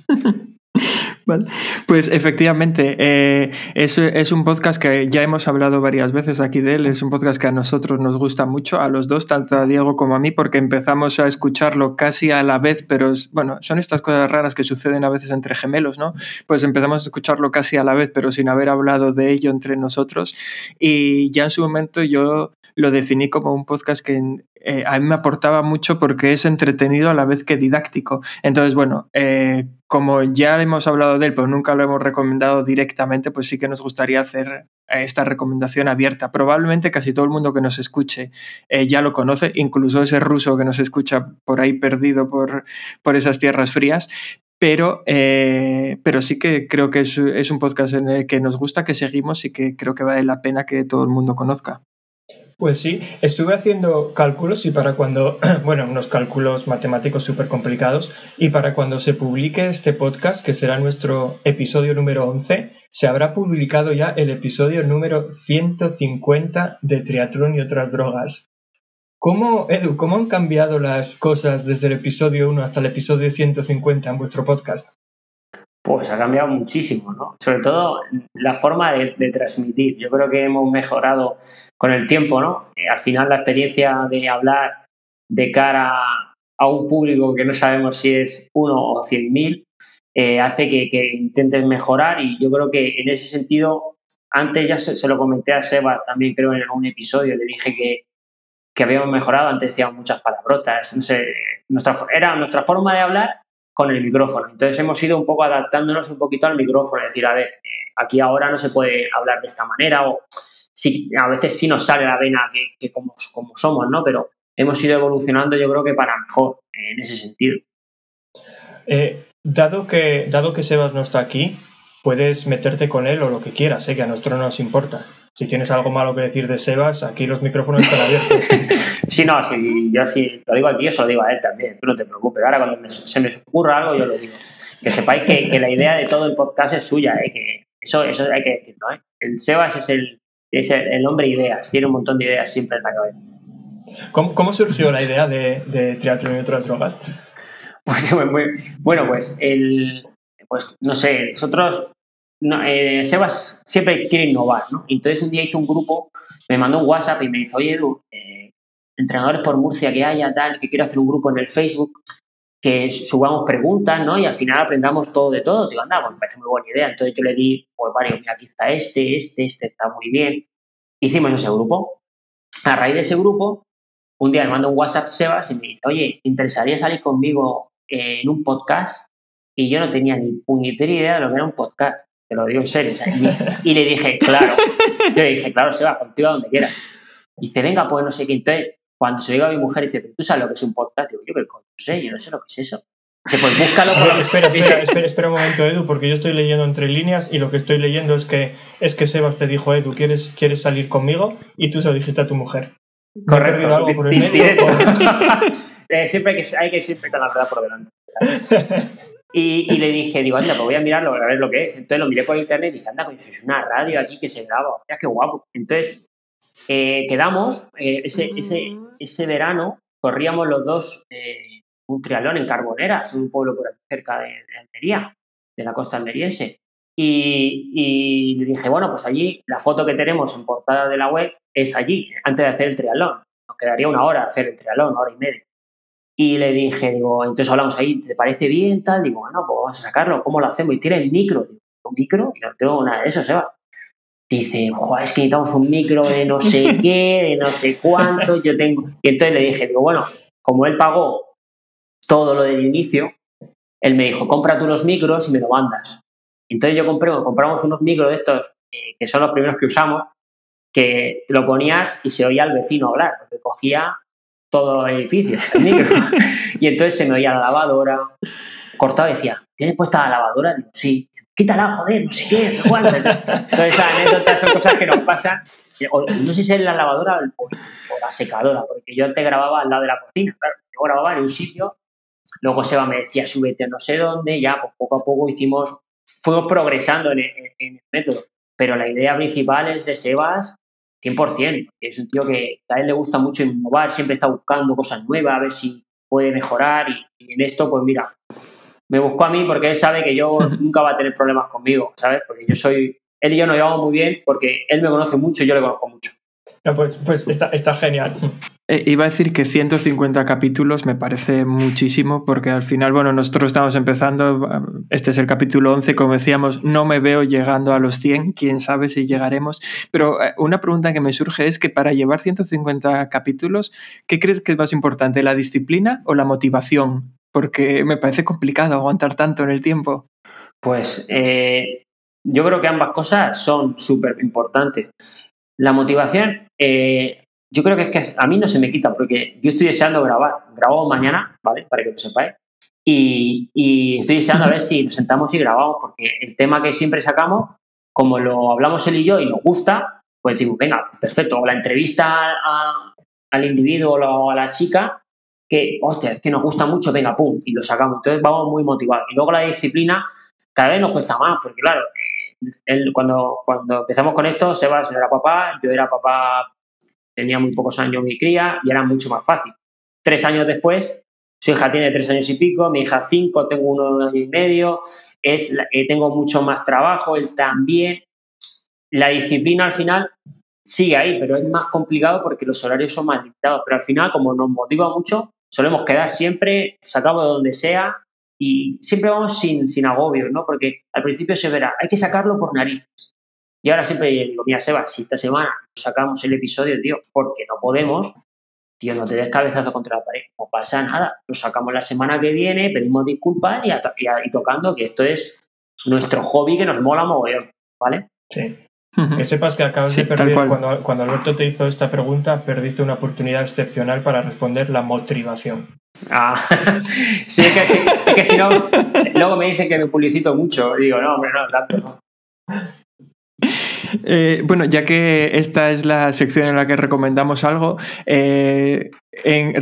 [LAUGHS] [LAUGHS] Vale. Pues efectivamente, eh, es, es un podcast que ya hemos hablado varias veces aquí de él, es un podcast que a nosotros nos gusta mucho, a los dos, tanto a Diego como a mí, porque empezamos a escucharlo casi a la vez, pero bueno, son estas cosas raras que suceden a veces entre gemelos, ¿no? Pues empezamos a escucharlo casi a la vez, pero sin haber hablado de ello entre nosotros, y ya en su momento yo lo definí como un podcast que eh, a mí me aportaba mucho porque es entretenido a la vez que didáctico. Entonces, bueno, eh, como ya hemos hablado de él, pero nunca lo hemos recomendado directamente, pues sí que nos gustaría hacer eh, esta recomendación abierta. Probablemente casi todo el mundo que nos escuche ya lo conoce, incluso ese ruso que nos escucha por ahí perdido por, por esas tierras frías. Pero, pero sí que creo que es, es un podcast en el que nos gusta, que seguimos y que creo que vale la pena que todo el mundo conozca. Pues sí, estuve haciendo cálculos y para cuando, [CLEARS THROAT] bueno, unos cálculos matemáticos súper complicados, y para cuando se publique este podcast, que será nuestro episodio número 11, se habrá publicado ya el episodio número 150 de Triatlón y otras drogas. ¿Cómo, Edu, cómo han cambiado las cosas desde el episodio 1 hasta el episodio 150 en vuestro podcast? Pues ha cambiado muchísimo, ¿no? Sobre todo la forma de, de transmitir. Yo creo que hemos mejorado con el tiempo, ¿no? Eh, al final la experiencia de hablar de cara a un público que no sabemos si es uno o cien mil, eh, hace que, que intentes mejorar y yo creo que en ese sentido, antes ya se, se lo comenté a Seba también creo en algún episodio, le dije que, que habíamos mejorado, antes decíamos muchas palabrotas, no sé, nuestra, era nuestra forma de hablar con el micrófono. Entonces hemos ido un poco adaptándonos un poquito al micrófono, es decir, a ver, eh, aquí ahora no se puede hablar de esta manera o sí, a veces sí nos sale la vena que, que como, como, somos, ¿no? Pero hemos ido evolucionando yo creo que para mejor en ese sentido. Eh, dado, que, dado que Sebas no está aquí, puedes meterte con él o lo que quieras, ¿eh? que a nosotros no nos importa. Si tienes algo malo que decir de Sebas, aquí los micrófonos están abiertos. [LAUGHS] Sí, no, sí, yo sí lo digo aquí, eso lo digo a él también, tú no te preocupes. Ahora cuando me- se me ocurra algo, yo lo digo. Que sepáis que, que la idea de todo el podcast es suya, ¿eh? que eso, eso hay que decirlo. ¿eh? El Sebas es el, es el, hombre ideas, tiene un montón de ideas siempre en la cabeza. ¿Cómo, cómo surgió la idea de, de triatlón y otras drogas? Pues, [LAUGHS] bueno, pues el, pues no sé, nosotros, no, eh, Sebas siempre quiere innovar, ¿no? Entonces un día hizo un grupo, me mandó un WhatsApp y me dice, oye Edu, eh, entrenadores por Murcia que haya, tal, que quiero hacer un grupo en el Facebook, que subamos preguntas, ¿no? Y al final aprendamos todo de todo. Digo, anda, me parece muy buena idea. Entonces yo le di, pues varios, mira, aquí está este, este, este está muy bien. Hicimos ese grupo. A raíz de ese grupo, un día me manda un WhatsApp Sebas y me dice, oye, ¿te interesaría salir conmigo eh, en un podcast? Y yo no tenía ni puñetera idea de lo que era un podcast. Te lo digo en serio. o sea, y, y le dije, claro. [LAUGHS] Yo le dije, claro, Sebas, contigo a donde quieras. Dice, venga, pues no sé qué. Entonces, cuando se digo a mi mujer, dice, ¿pero tú sabes lo que es un podcast? Digo, yo qué coño sé, yo no sé lo que es eso. Dice, pues búscalo por Espera, espera, [LAUGHS] espera, espera, espera un momento, Edu, porque yo estoy leyendo entre líneas y lo que estoy leyendo es que es que Sebas te dijo, Edu, ¿quieres, ¿quieres salir conmigo? Y tú se lo dijiste a tu mujer. ¿Me he Correcto. algo por el Di- medio? o- [LAUGHS] Eh, siempre hay que, hay que siempre con la verdad por delante. Y, y le dije, digo, anda, pues voy a mirarlo, a ver lo que es. Entonces lo miré por internet y dije, anda, coño, es una radio aquí que se graba, hostia, qué guapo. Entonces eh, quedamos, eh, ese, ese, ese verano corríamos los dos eh, un triatlón en Carboneras, un pueblo por aquí cerca de, de Almería, de la costa almeriense. Y, y le dije, bueno, pues allí la foto que tenemos en portada de la web es allí, antes de hacer el triatlón. Nos quedaría una hora hacer el triatlón, una hora y media. Y le dije, digo, entonces hablamos ahí, ¿te parece bien? Tal, digo, bueno, pues vamos a sacarlo, ¿cómo lo hacemos? Y tiene el micro. Digo, ¿un micro? Y no tengo nada de eso, Seba. Dice, joder, es que necesitamos un micro de no sé [LAUGHS] qué, de no sé cuánto, yo tengo. Y entonces le dije, digo, bueno, como él pagó todo lo del inicio, él me dijo, compra tú los micros y me lo mandas. Entonces yo compré, compramos unos micros de estos, eh, que son los primeros que usamos, que te lo ponías y se oía al vecino hablar, porque cogía todo el edificio, el micro. [LAUGHS] y entonces se me oía la lavadora, cortaba y decía, ¿tienes puesta la lavadora? Digo, sí. Quítala, joder, no sé qué, no cuánto. Entonces, esas anécdotas son cosas que nos pasan. O- No sé si es la lavadora o, o la secadora, porque yo antes grababa al lado de la cocina, claro. Yo grababa en un sitio, luego Seba me decía, súbete a no sé dónde, ya pues poco a poco hicimos, fuimos progresando en, en- en el método. Pero la idea principal es de Sebas 100%, porque es un tío que a él le gusta mucho innovar, siempre está buscando cosas nuevas, a ver si puede mejorar y, y en esto, pues mira, me buscó a mí porque él sabe que yo [LAUGHS] nunca va a tener problemas conmigo, ¿sabes? Porque yo soy, él y yo nos llevamos muy bien porque él me conoce mucho y yo le conozco mucho. No, pues pues está, está genial. Eh, iba a decir que 150 capítulos me parece muchísimo porque al final, bueno, nosotros estamos empezando, este es el capítulo 11, como decíamos, no me veo llegando a los 100, quién sabe si llegaremos, pero eh, una pregunta que me surge es que para llevar 150 capítulos, ¿qué crees que es más importante, la disciplina o la motivación? Porque me parece complicado aguantar tanto en el tiempo. Pues eh, yo creo que ambas cosas son súper importantes. La motivación, eh, yo creo que es que a mí no se me quita porque yo estoy deseando grabar. Grabo mañana, ¿vale? Para que lo sepáis. Y, y estoy deseando a ver si nos sentamos y grabamos porque el tema que siempre sacamos, como lo hablamos él y yo y nos gusta, pues digo, venga, perfecto. O la entrevista al individuo o a la chica, que, hostia, es que nos gusta mucho, venga, pum, y lo sacamos. Entonces vamos muy motivados. Y luego la disciplina, cada vez nos cuesta más, porque claro, él, cuando, cuando empezamos con esto, Sebas era papá, yo era papá, tenía muy pocos años mi cría y era mucho más fácil. Tres años después, su hija tiene tres años y pico, mi hija cinco, tengo uno y medio, es, eh, tengo mucho más trabajo, él también. La disciplina al final sigue ahí, pero es más complicado porque los horarios son más limitados. Pero al final, como nos motiva mucho, solemos quedar siempre, sacamos de donde sea y siempre vamos sin, sin agobios, ¿no? Porque al principio se verá, hay que sacarlo por narices. Y ahora siempre digo, mira, Seba, si esta semana sacamos el episodio, tío, porque no podemos, tío, no te des cabezazo contra la pared, no pasa nada. Lo sacamos la semana que viene, pedimos disculpas y, a- y a- y tocando que esto es nuestro hobby que nos mola mogollón, ¿vale? Sí. Que sepas que acabas Sí, de perder, cuando, cuando Alberto te hizo esta pregunta, perdiste una oportunidad excepcional para responder la motivación. Ah, [LAUGHS] sí, es que, sí, es que si no, luego me dicen que me publicito mucho. Y digo, no, hombre, no, tanto no. [LAUGHS] Eh, bueno, ya que esta es la sección en la que recomendamos algo, eh, en-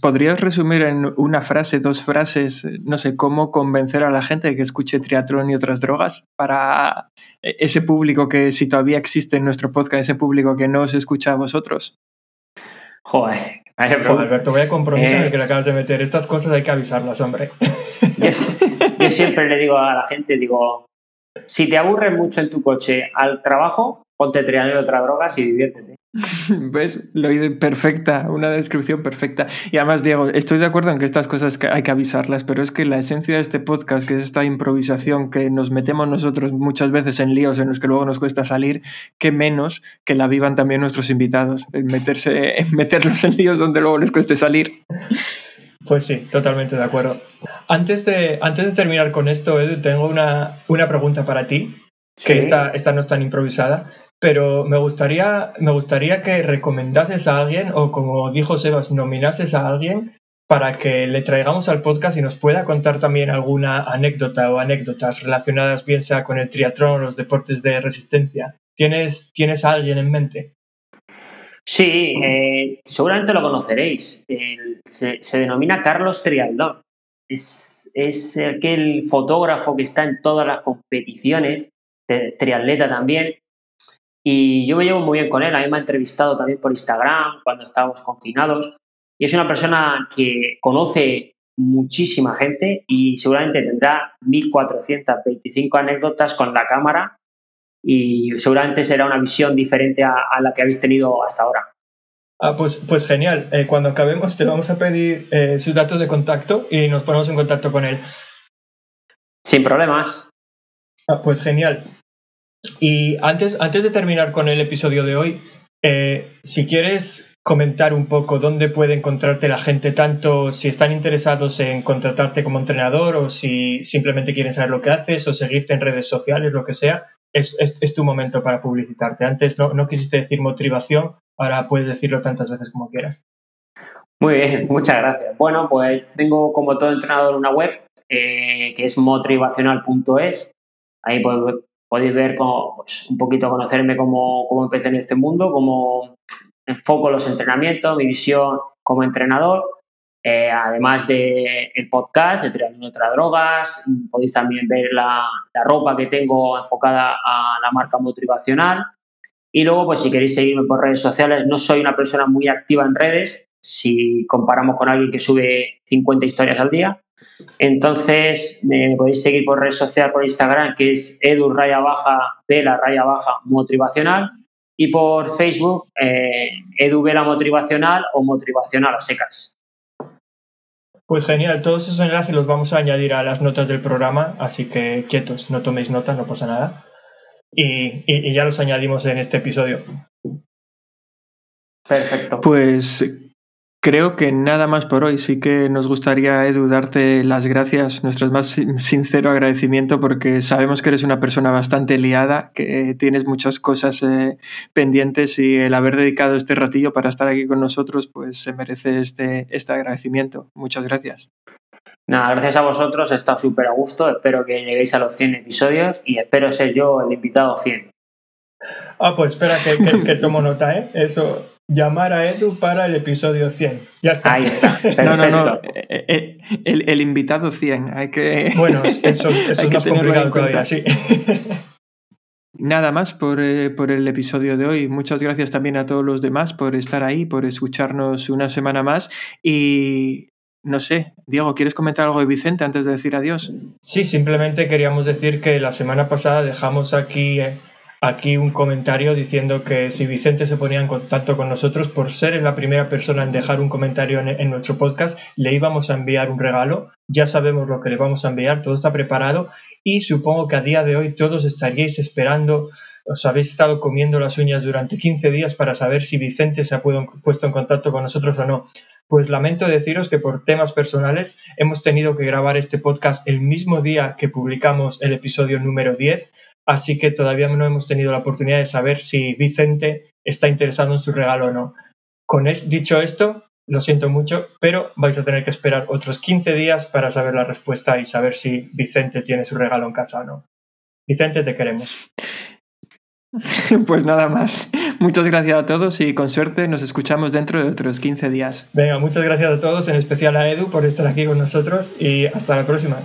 ¿podrías resumir en una frase, dos frases, no sé, cómo convencer a la gente de que escuche triatlón y otras drogas para ese público que si todavía existe en nuestro podcast, ese público que no os escucha a vosotros? Joder. pregunta. Alberto, vaya compromiso en el que le Es- acabas de meter. Estas cosas hay que avisarlas, hombre. Yo, yo [LAUGHS] siempre le digo a la gente, digo, si te aburres mucho en tu coche al trabajo, ponte trianero otra drogas y diviértete. [LAUGHS] ¿Ves? Lo oí perfecta, una descripción perfecta. Y además, Diego, estoy de acuerdo en que estas cosas que hay que avisarlas, pero es que la esencia de este podcast, que es esta improvisación que nos metemos nosotros muchas veces en líos en los que luego nos cuesta salir, que menos que la vivan también nuestros invitados, en meterse, [LAUGHS] en meterlos en líos donde luego les cueste salir. Pues sí, totalmente de acuerdo. Antes de, antes de terminar con esto, Edu, tengo una, una pregunta para ti, que Sí. esta, esta no es tan improvisada, pero me gustaría, me gustaría que recomendases a alguien, o como dijo Sebas, nominases a alguien para que le traigamos al podcast y nos pueda contar también alguna anécdota o anécdotas relacionadas bien sea con el triatlón o los deportes de resistencia. ¿Tienes, ¿tienes a alguien en mente? Sí, eh, seguramente lo conoceréis. Se, se denomina Carlos Trialdón. Es, es aquel fotógrafo que está en todas las competiciones, triatleta también. Y yo me llevo muy bien con él. A mí me ha entrevistado también por Instagram cuando estábamos confinados. Y es una persona que conoce muchísima gente y seguramente tendrá 1.425 anécdotas con la cámara y seguramente será una visión diferente a, a la que habéis tenido hasta ahora. Ah, pues, pues genial. Eh, cuando acabemos te vamos a pedir eh, sus datos de contacto y nos ponemos en contacto con él. Sin problemas. Ah, pues genial. Y antes, antes de terminar con el episodio de hoy, eh, si quieres comentar un poco dónde puede encontrarte la gente, tanto si están interesados en contratarte como entrenador o si simplemente quieren saber lo que haces o seguirte en redes sociales, lo que sea, es, es- es tu momento para publicitarte. Antes no, no quisiste decir motivación, ahora puedes decirlo tantas veces como quieras. Muy bien, muchas gracias. Bueno, pues tengo como todo entrenador una web eh, que es motivacional.es. Ahí pod- podéis ver cómo, pues, un poquito conocerme cómo, cómo empecé en este mundo, cómo enfoco los entrenamientos, mi visión como entrenador. Eh, además del el podcast de Triatlón y otras drogas, podéis también ver la, la ropa que tengo enfocada a la marca motivacional. Y luego, pues si queréis seguirme por redes sociales, no soy una persona muy activa en redes, si comparamos con alguien que sube 50 historias al día. Entonces, me podéis seguir por redes sociales, por Instagram, que es edu raya baja vela raya baja motivacional. Y por Facebook, eh, edu vela motivacional o motivacional a secas. Pues genial, todos esos enlaces los vamos a añadir a las notas del programa, así que quietos, no toméis notas, no pasa nada. Y, y- y ya los añadimos en este episodio. Perfecto. Pues creo que nada más por hoy. Sí que nos gustaría, Edu, darte las gracias, nuestro más sin- sincero agradecimiento, porque sabemos que eres una persona bastante liada, que tienes muchas cosas eh, pendientes y el haber dedicado este ratillo para estar aquí con nosotros, pues se merece este, este agradecimiento. Muchas gracias. Nada, gracias a vosotros, he estado súper a gusto. Espero que lleguéis a los 100 episodios y espero ser yo el invitado 100. Ah, pues espera que, que- que tomo nota, ¿eh? Eso, llamar a Edu para el episodio 100. Ya está. Ahí está. No, no, no. eh, eh, El, el invitado 100. Hay que. [LAUGHS] Bueno, eso, eso [LAUGHS] hay es que más complicado en cuenta. todavía, sí. [LAUGHS] Nada más por, eh, por el episodio de hoy. Muchas gracias también a todos los demás por estar ahí, por escucharnos una semana más. Y no sé, Diego, ¿quieres comentar algo de Vicente antes de decir adiós? Sí, simplemente queríamos decir que la semana pasada dejamos aquí, eh, aquí un comentario diciendo que si Vicente se ponía en contacto con nosotros, por ser la primera persona en dejar un comentario en, en nuestro podcast, le íbamos a enviar un regalo. Ya sabemos lo que le vamos a enviar, todo está preparado y supongo que a día de hoy todos estaríais esperando, os habéis estado comiendo las uñas durante 15 días para saber si Vicente se ha puesto en contacto con nosotros o no. Pues lamento deciros que por temas personales hemos tenido que grabar este podcast el mismo día que publicamos el episodio número 10, así que todavía no hemos tenido la oportunidad de saber si Vicente está interesado en su regalo o no. Con es- dicho esto, lo siento mucho, pero vais a tener que esperar otros 15 días para saber la respuesta y saber si Vicente tiene su regalo en casa o no. Vicente, te queremos. [LAUGHS] Pues nada más. Muchas gracias a todos y con suerte nos escuchamos dentro de otros 15 días. Venga, muchas gracias a todos, en especial a Edu por estar aquí con nosotros y hasta la próxima.